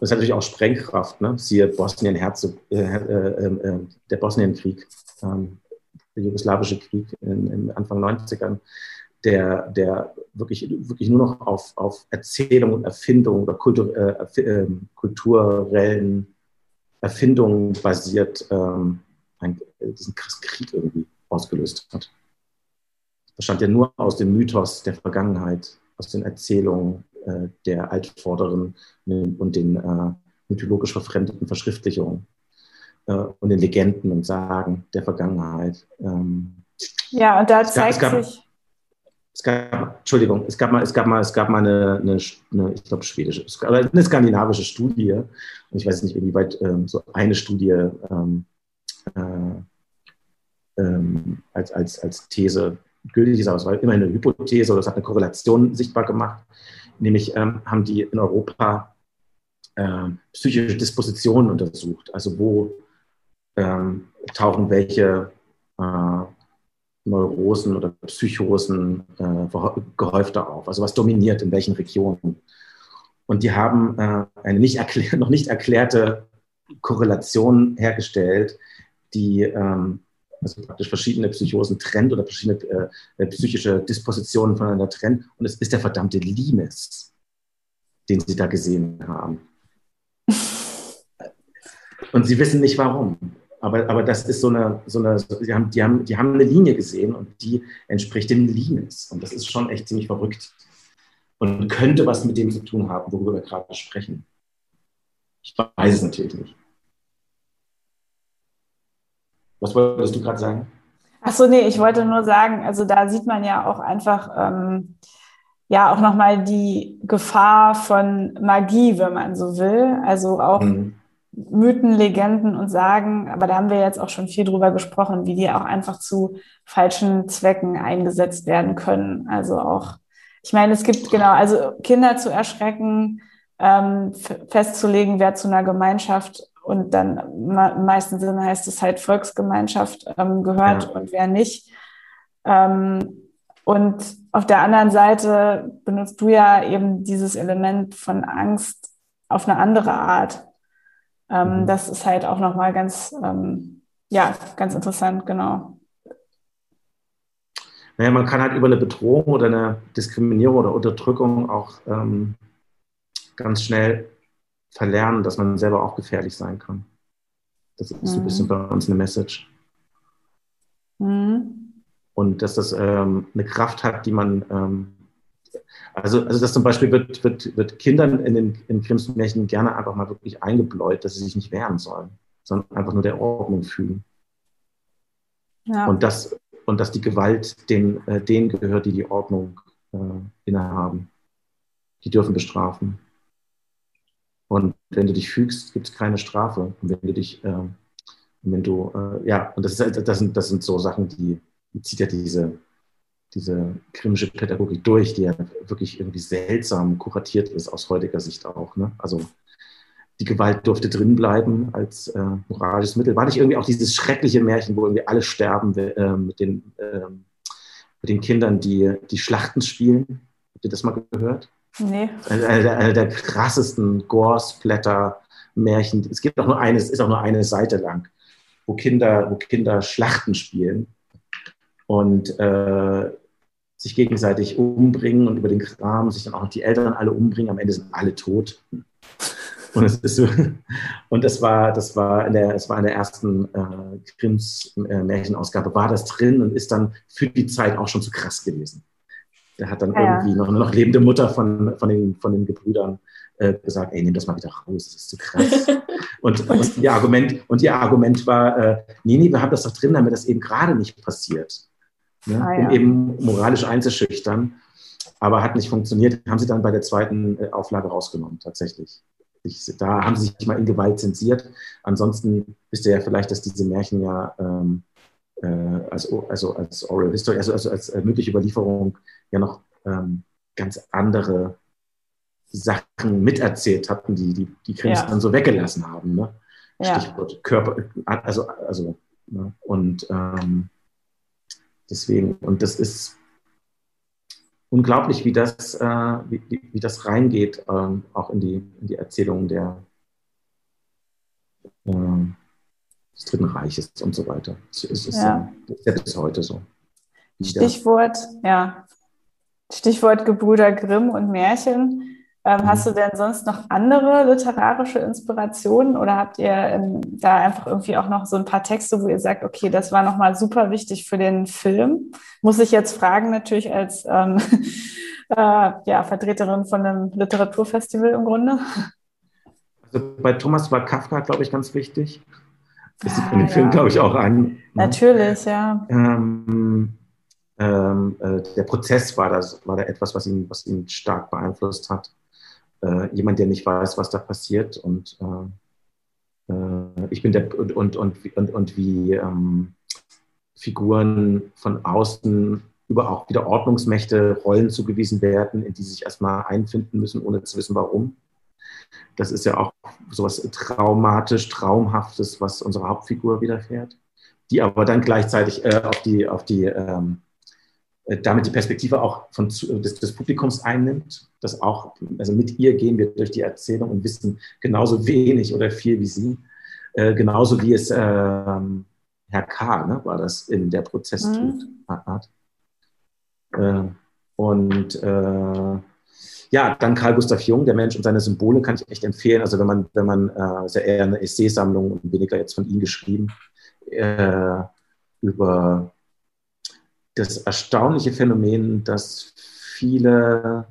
das hat natürlich auch Sprengkraft. Ne? Siehe Bosnien-Herzog, äh, äh, äh, der Bosnienkrieg, ähm, der jugoslawische Krieg in, in Anfang 90ern, der, der wirklich, wirklich nur noch auf, auf Erzählung und Erfindung oder Kultur, äh, ähm, kulturellen Erfindungen basiert, ähm, ein, diesen Krieg irgendwie ausgelöst hat. Das stand ja nur aus dem Mythos der Vergangenheit, aus den Erzählungen äh, der Altvorderen und den äh, mythologisch verfremdeten Verschriftlichungen äh, und den Legenden und Sagen der Vergangenheit. Ähm, ja, und da zeigt gab, sich. Es gab, Entschuldigung, es gab mal, es gab mal, es gab mal eine, eine, eine ich glaube, schwedische, eine skandinavische Studie. Und ich weiß nicht, inwieweit ähm, so eine Studie ähm, äh, ähm, als, als, als These gültig ist, aber es war immerhin eine Hypothese oder es hat eine Korrelation sichtbar gemacht. Nämlich ähm, haben die in Europa äh, psychische Dispositionen untersucht. Also wo ähm, tauchen welche äh, Neurosen oder Psychosen äh, gehäufter auf? Also was dominiert in welchen Regionen? Und die haben äh, eine nicht noch nicht erklärte Korrelation hergestellt, die ähm, also praktisch verschiedene Psychosen trennt oder verschiedene äh, äh, psychische Dispositionen voneinander trennt. Und es ist der verdammte Limes, den sie da gesehen haben. Und sie wissen nicht warum. Aber, aber das ist so eine, so eine die, haben, die, haben, die haben eine Linie gesehen und die entspricht dem Limes. Und das ist schon echt ziemlich verrückt. Und könnte was mit dem zu tun haben, worüber wir gerade sprechen. Ich weiß es natürlich nicht. Was wolltest du gerade sagen? Ach so, nee, ich wollte nur sagen, also da sieht man ja auch einfach, ähm, ja, auch nochmal die Gefahr von Magie, wenn man so will. Also auch mhm. Mythen, Legenden und Sagen, aber da haben wir jetzt auch schon viel drüber gesprochen, wie die auch einfach zu falschen Zwecken eingesetzt werden können. Also auch, ich meine, es gibt genau, also Kinder zu erschrecken, ähm, festzulegen, wer zu einer Gemeinschaft und dann im meisten Sinne heißt es halt Volksgemeinschaft ähm, gehört ja. und wer nicht. Ähm, und auf der anderen Seite benutzt du ja eben dieses Element von Angst auf eine andere Art. Ähm, mhm. Das ist halt auch nochmal ganz, ähm, ja, ganz interessant, genau. Naja, man kann halt über eine Bedrohung oder eine Diskriminierung oder Unterdrückung auch ähm, ganz schnell verlernen, dass man selber auch gefährlich sein kann. Das ist mhm. ein bisschen mhm. bei uns eine Message. Mhm. Und dass das ähm, eine Kraft hat, die man, ähm, also, also das zum Beispiel wird, wird, wird Kindern in den in Grimms Märchen gerne einfach mal wirklich eingebläut, dass sie sich nicht wehren sollen, sondern einfach nur der Ordnung fühlen. Ja. Und, das, und dass die Gewalt den, äh, denen gehört, die die Ordnung äh, innehaben. Die dürfen bestrafen. Und wenn du dich fügst, gibt es keine Strafe. Und wenn du dich, äh, wenn du, äh, ja, und das, ist, halt, das, sind, das sind so Sachen, die, die zieht ja diese, diese krimische Pädagogik durch, die ja wirklich irgendwie seltsam kuratiert ist aus heutiger Sicht auch. Ne? Also die Gewalt durfte drin bleiben als äh, moralisches Mittel. War nicht irgendwie auch dieses schreckliche Märchen, wo irgendwie alle sterben äh, mit, den, äh, mit den Kindern, die die Schlachten spielen? Habt ihr das mal gehört? Nee. Eine, der, eine der krassesten Gore-Splatter-Märchen. Es gibt auch nur eine, es ist auch nur eine Seite lang, wo Kinder, wo Kinder Schlachten spielen und äh, sich gegenseitig umbringen und über den Kram sich dann auch noch die Eltern alle umbringen. Am Ende sind alle tot. Und es ist so, und das war, das war in der, es war in der ersten äh, Grimms äh, Märchenausgabe, war das drin und ist dann für die Zeit auch schon zu krass gewesen. Der hat dann ja, irgendwie noch eine noch lebende Mutter von, von, den, von den Gebrüdern äh, gesagt, ey, nimm das mal wieder raus, das ist zu krass. und, und, ihr Argument, und ihr Argument war, äh, nee, nee, wir haben das doch drin, damit das eben gerade nicht passiert. Ne? Ah, ja. Um eben moralisch einzuschüchtern. Aber hat nicht funktioniert. Haben sie dann bei der zweiten äh, Auflage rausgenommen, tatsächlich. da haben sie sich mal in Gewalt zensiert. Ansonsten wisst ihr ja vielleicht, dass diese Märchen ja ähm, äh, als, also als Oral History, also, also als äh, mündliche Überlieferung ja noch ähm, ganz andere Sachen miterzählt hatten, die die, die Krims ja. dann so weggelassen haben. Ne? Ja. Stichwort Körper, also, also ne? und ähm, deswegen, und das ist unglaublich, wie das, äh, wie, wie, das reingeht, ähm, auch in die, in die Erzählung der, äh, des Dritten Reiches und so weiter. Es ist, ja. ist ja bis heute so. Stichwort, ja. Stichwort Gebrüder Grimm und Märchen. Ähm, hast du denn sonst noch andere literarische Inspirationen oder habt ihr ähm, da einfach irgendwie auch noch so ein paar Texte, wo ihr sagt, okay, das war nochmal super wichtig für den Film? Muss ich jetzt fragen, natürlich als ähm, äh, ja, Vertreterin von einem Literaturfestival im Grunde. Also bei Thomas war Kafka, glaube ich, ganz wichtig. Das sieht man ah, den Film, glaube ich, auch an. Ne? Natürlich, ja. Ähm, ähm, äh, der Prozess war, das, war da etwas, was ihn, was ihn stark beeinflusst hat äh, jemand, der nicht weiß, was da passiert. Und äh, äh, ich bin der und, und, und, und, und wie ähm, Figuren von außen über auch wieder Ordnungsmächte Rollen zugewiesen werden, in die sie sich erstmal einfinden müssen, ohne zu wissen, warum. Das ist ja auch sowas traumatisch, traumhaftes, was unserer Hauptfigur widerfährt, die aber dann gleichzeitig äh, auf die, auf die ähm, äh, damit die Perspektive auch von, des, des, Publikums einnimmt, dass auch, also mit ihr gehen wir durch die Erzählung und wissen genauso wenig oder viel wie sie, äh, genauso wie es äh, Herr K. Ne, war das in der Prozesstut mhm. Äh, und äh, ja, dann Karl Gustav Jung, der Mensch und seine Symbole, kann ich echt empfehlen. Also wenn man, wenn man, äh, ist ja eher eine Essaysammlung und weniger jetzt von ihm geschrieben, äh, über das erstaunliche Phänomen, dass viele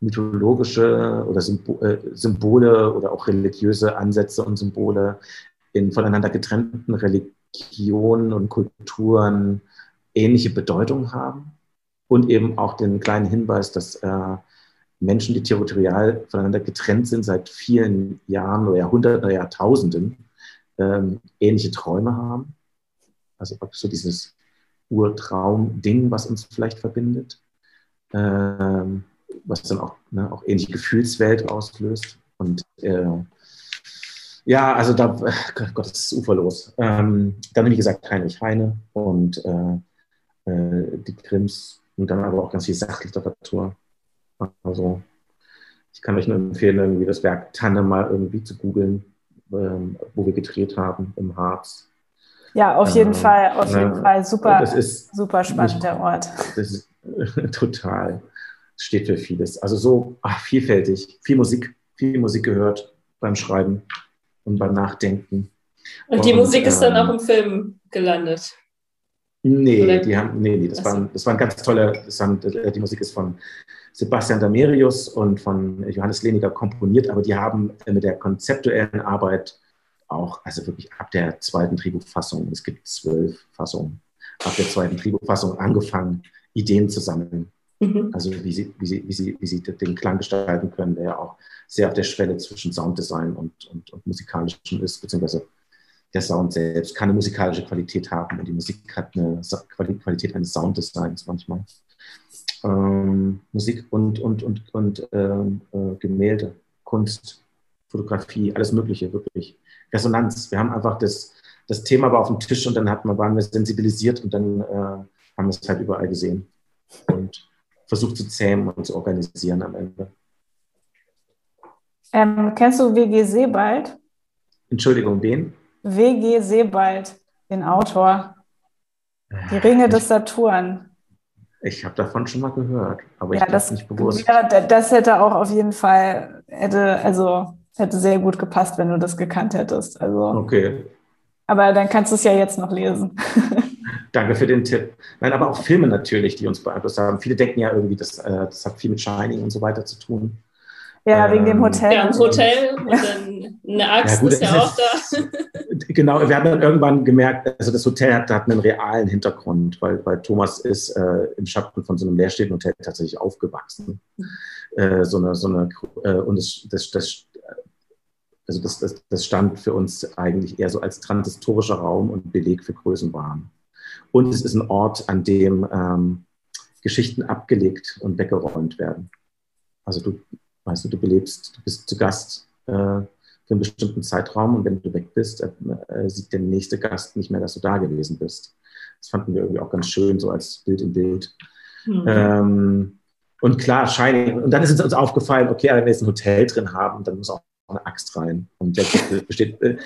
mythologische oder äh, Symbole oder auch religiöse Ansätze und Symbole in voneinander getrennten Religionen und Kulturen ähnliche Bedeutung haben und eben auch den kleinen Hinweis, dass äh, Menschen, die territorial voneinander getrennt sind seit vielen Jahren oder Jahrhunderten oder Jahrtausenden, ähm, ähnliche Träume haben. Also so dieses Urtraum-Ding, was uns vielleicht verbindet, ähm, was dann auch, ne, auch ähnliche Gefühlswelt auslöst. Und äh, ja, also da, Gott, das ist uferlos. Ähm, dann, wie gesagt, Heinrich Heine und äh, äh, die Grimms und dann aber auch ganz viel Sachliteratur. Also ich kann euch nur empfehlen, irgendwie das Werk Tanne mal irgendwie zu googeln, ähm, wo wir gedreht haben im Harz. Ja, auf jeden ähm, Fall, auf jeden äh, Fall. Super, ist, super spannend, der Ort. Das ist total, steht für vieles. Also so ach, vielfältig, viel Musik, viel Musik gehört beim Schreiben und beim Nachdenken. Und die und, Musik ist dann auch ähm, im Film gelandet? Nee, Oder? die haben, nee, nee, das, waren, das waren ganz tolle, das haben, die Musik ist von Sebastian Damerius und von Johannes Leniger komponiert, aber die haben mit der konzeptuellen Arbeit auch, also wirklich ab der zweiten Drehbuchfassung, es gibt zwölf Fassungen, ab der zweiten Drehbuchfassung angefangen, Ideen zu sammeln. Mhm. Also wie sie, wie, sie, wie, sie, wie sie den Klang gestalten können, der ja auch sehr auf der Schwelle zwischen Sounddesign und, und, und musikalischem ist, beziehungsweise der Sound selbst kann eine musikalische Qualität haben und die Musik hat eine Qualität eines Sounddesigns manchmal. Ähm, Musik und, und, und, und ähm, äh, Gemälde, Kunst, Fotografie, alles Mögliche, wirklich. Resonanz. Wir haben einfach das, das Thema war auf dem Tisch und dann hat man, waren wir sensibilisiert und dann äh, haben wir es halt überall gesehen und versucht zu zähmen und zu organisieren am Ende. Ähm, kennst du WG Sebald? Entschuldigung, wen? WG Sebald, den Autor. Die Ringe des Saturn. Ich habe davon schon mal gehört, aber ja, ich das nicht bewusst. Ja, das hätte auch auf jeden Fall, hätte, also hätte sehr gut gepasst, wenn du das gekannt hättest. Also, okay. Aber dann kannst du es ja jetzt noch lesen. Danke für den Tipp. Nein, aber auch Filme natürlich, die uns beeinflusst haben. Viele denken ja irgendwie, das, äh, das hat viel mit Shining und so weiter zu tun. Ja, ähm, wegen dem Hotel. Ja, ein Hotel und dann eine Axt ja, gut, ist ja auch da. Genau, wir haben dann irgendwann gemerkt, also das Hotel hat, hat einen realen Hintergrund, weil, weil Thomas ist äh, im Schatten von so einem leerstehenden Hotel tatsächlich aufgewachsen. Äh, so eine, so eine, äh, und das, das, das also das, das, das stand für uns eigentlich eher so als transistorischer Raum und Beleg für Größenwahn. Und es ist ein Ort, an dem ähm, Geschichten abgelegt und weggeräumt werden. Also du, weißt du, du belebst, du bist zu Gast äh, für einen bestimmten Zeitraum und wenn du weg bist, äh, äh, sieht der nächste Gast nicht mehr, dass du da gewesen bist. Das fanden wir irgendwie auch ganz schön, so als Bild im Bild. Mhm. Ähm, und klar, Shining. Und dann ist es uns aufgefallen, okay, wenn wir jetzt ein Hotel drin haben, dann muss auch eine Axt rein. Und der besteht äh,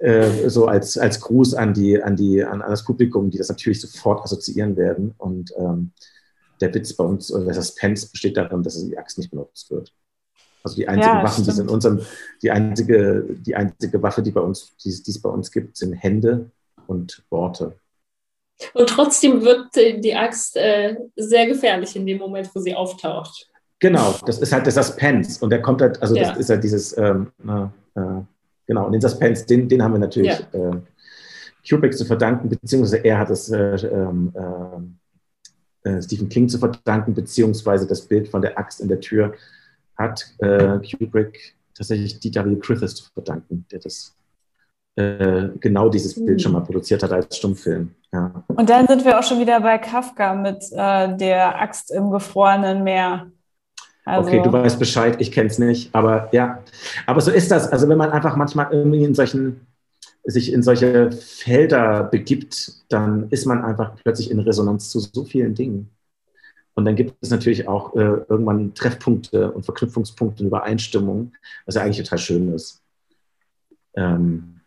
äh, so als, als Gruß an, die, an, die, an, an das Publikum, die das natürlich sofort assoziieren werden. Und ähm, der Witz bei uns, oder der Suspense besteht darin, dass die Axt nicht benutzt wird. Also die einzigen ja, Waffen, die in unserem, die einzige, die einzige Waffe, die bei uns, die, die es bei uns gibt, sind Hände und Worte. Und trotzdem wird die Axt äh, sehr gefährlich in dem Moment, wo sie auftaucht. Genau, das ist halt der Suspense. Und der kommt halt, also ja. das ist halt dieses, ähm, äh, genau, und den Suspense, den, den haben wir natürlich ja. äh, Kubrick zu verdanken, beziehungsweise er hat es äh, ähm, äh, äh, Stephen King zu verdanken, beziehungsweise das Bild von der Axt in der Tür hat äh, Kubrick tatsächlich Dieter W. Griffiths zu verdanken, der das genau dieses Bild schon mal hm. produziert hat als Stummfilm. Ja. Und dann sind wir auch schon wieder bei Kafka mit äh, der Axt im gefrorenen Meer. Also, okay, du weißt Bescheid, ich kenne es nicht, aber ja. Aber so ist das. Also wenn man einfach manchmal irgendwie in solchen, sich in solche Felder begibt, dann ist man einfach plötzlich in Resonanz zu so vielen Dingen. Und dann gibt es natürlich auch äh, irgendwann Treffpunkte und Verknüpfungspunkte und Übereinstimmungen, was ja eigentlich total schön ist. Ähm,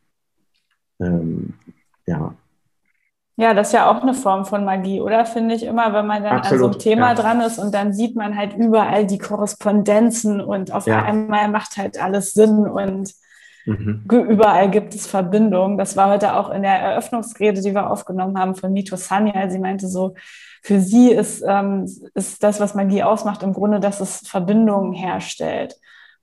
ähm, ja. Ja, das ist ja auch eine Form von Magie, oder? Finde ich immer, wenn man dann Absolut, an so einem Thema ja. dran ist und dann sieht man halt überall die Korrespondenzen und auf ja. einmal macht halt alles Sinn und mhm. überall gibt es Verbindungen. Das war heute auch in der Eröffnungsrede, die wir aufgenommen haben von Mito Sanya. Sie meinte so, für sie ist, ähm, ist das, was Magie ausmacht, im Grunde, dass es Verbindungen herstellt.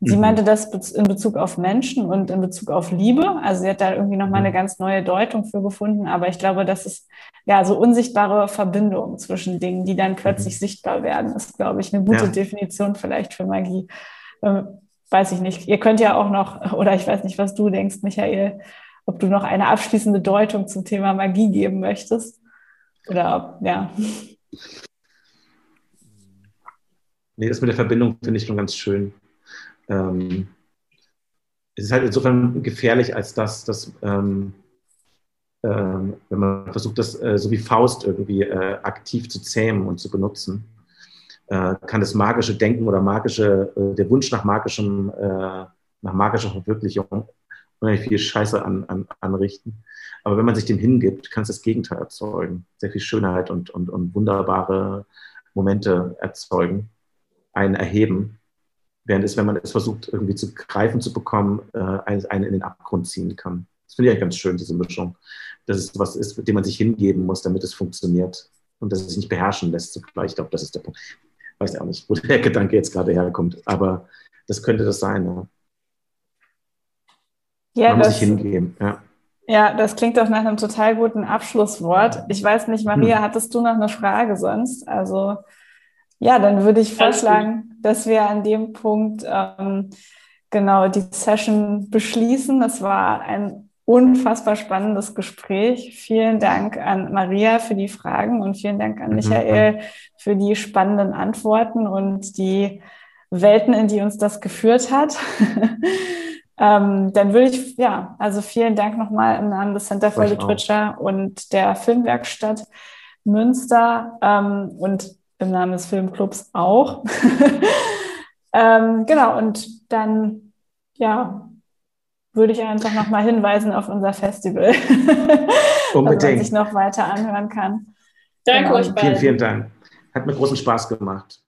Sie mhm. meinte das in Bezug auf Menschen und in Bezug auf Liebe. Also sie hat da irgendwie nochmal eine mhm. ganz neue Deutung für gefunden. Aber ich glaube, das ist ja so unsichtbare Verbindungen zwischen Dingen, die dann plötzlich mhm. sichtbar werden, ist, glaube ich, eine gute ja. Definition vielleicht für Magie. Ähm, weiß ich nicht. Ihr könnt ja auch noch, oder ich weiß nicht, was du denkst, Michael, ob du noch eine abschließende Deutung zum Thema Magie geben möchtest. Oder ob, ja. Nee, das mit der Verbindung finde ich schon ganz schön ähm, es ist halt insofern gefährlich, als dass, dass ähm, ähm, wenn man versucht, das äh, so wie Faust irgendwie äh, aktiv zu zähmen und zu benutzen, äh, kann das magische Denken oder magische, äh, der Wunsch nach magischem, äh, nach magischer Verwirklichung unheimlich viel Scheiße an, an, anrichten. Aber wenn man sich dem hingibt, kann es das Gegenteil erzeugen. Sehr viel Schönheit und, und, und wunderbare Momente erzeugen, einen erheben während es, wenn man es versucht, irgendwie zu greifen zu bekommen, äh, einen in den Abgrund ziehen kann. Das finde ich eigentlich ganz schön, diese Mischung. Dass es was ist, dem man sich hingeben muss, damit es funktioniert und dass es sich nicht beherrschen lässt zugleich. Ich glaube, das ist der Punkt. Ich weiß ja auch nicht, wo der Gedanke jetzt gerade herkommt, aber das könnte das sein. Ja, ja man das, muss sich hingeben. Ja. Ja, das klingt doch nach einem total guten Abschlusswort. Ich weiß nicht, Maria, hm. hattest du noch eine Frage sonst? Also ja, dann würde ich vorschlagen, dass wir an dem Punkt ähm, genau die Session beschließen. Das war ein unfassbar spannendes Gespräch. Vielen Dank an Maria für die Fragen und vielen Dank an mhm. Michael für die spannenden Antworten und die Welten, in die uns das geführt hat. ähm, dann würde ich, ja, also vielen Dank nochmal im Namen des Center for Literature und der Filmwerkstatt Münster ähm, und im Namen des Filmclubs auch. ähm, genau, und dann, ja, würde ich einfach nochmal hinweisen auf unser Festival, Unbedingt. dass man sich noch weiter anhören kann. Danke genau. euch beiden. Vielen, vielen Dank. Hat mir großen Spaß gemacht.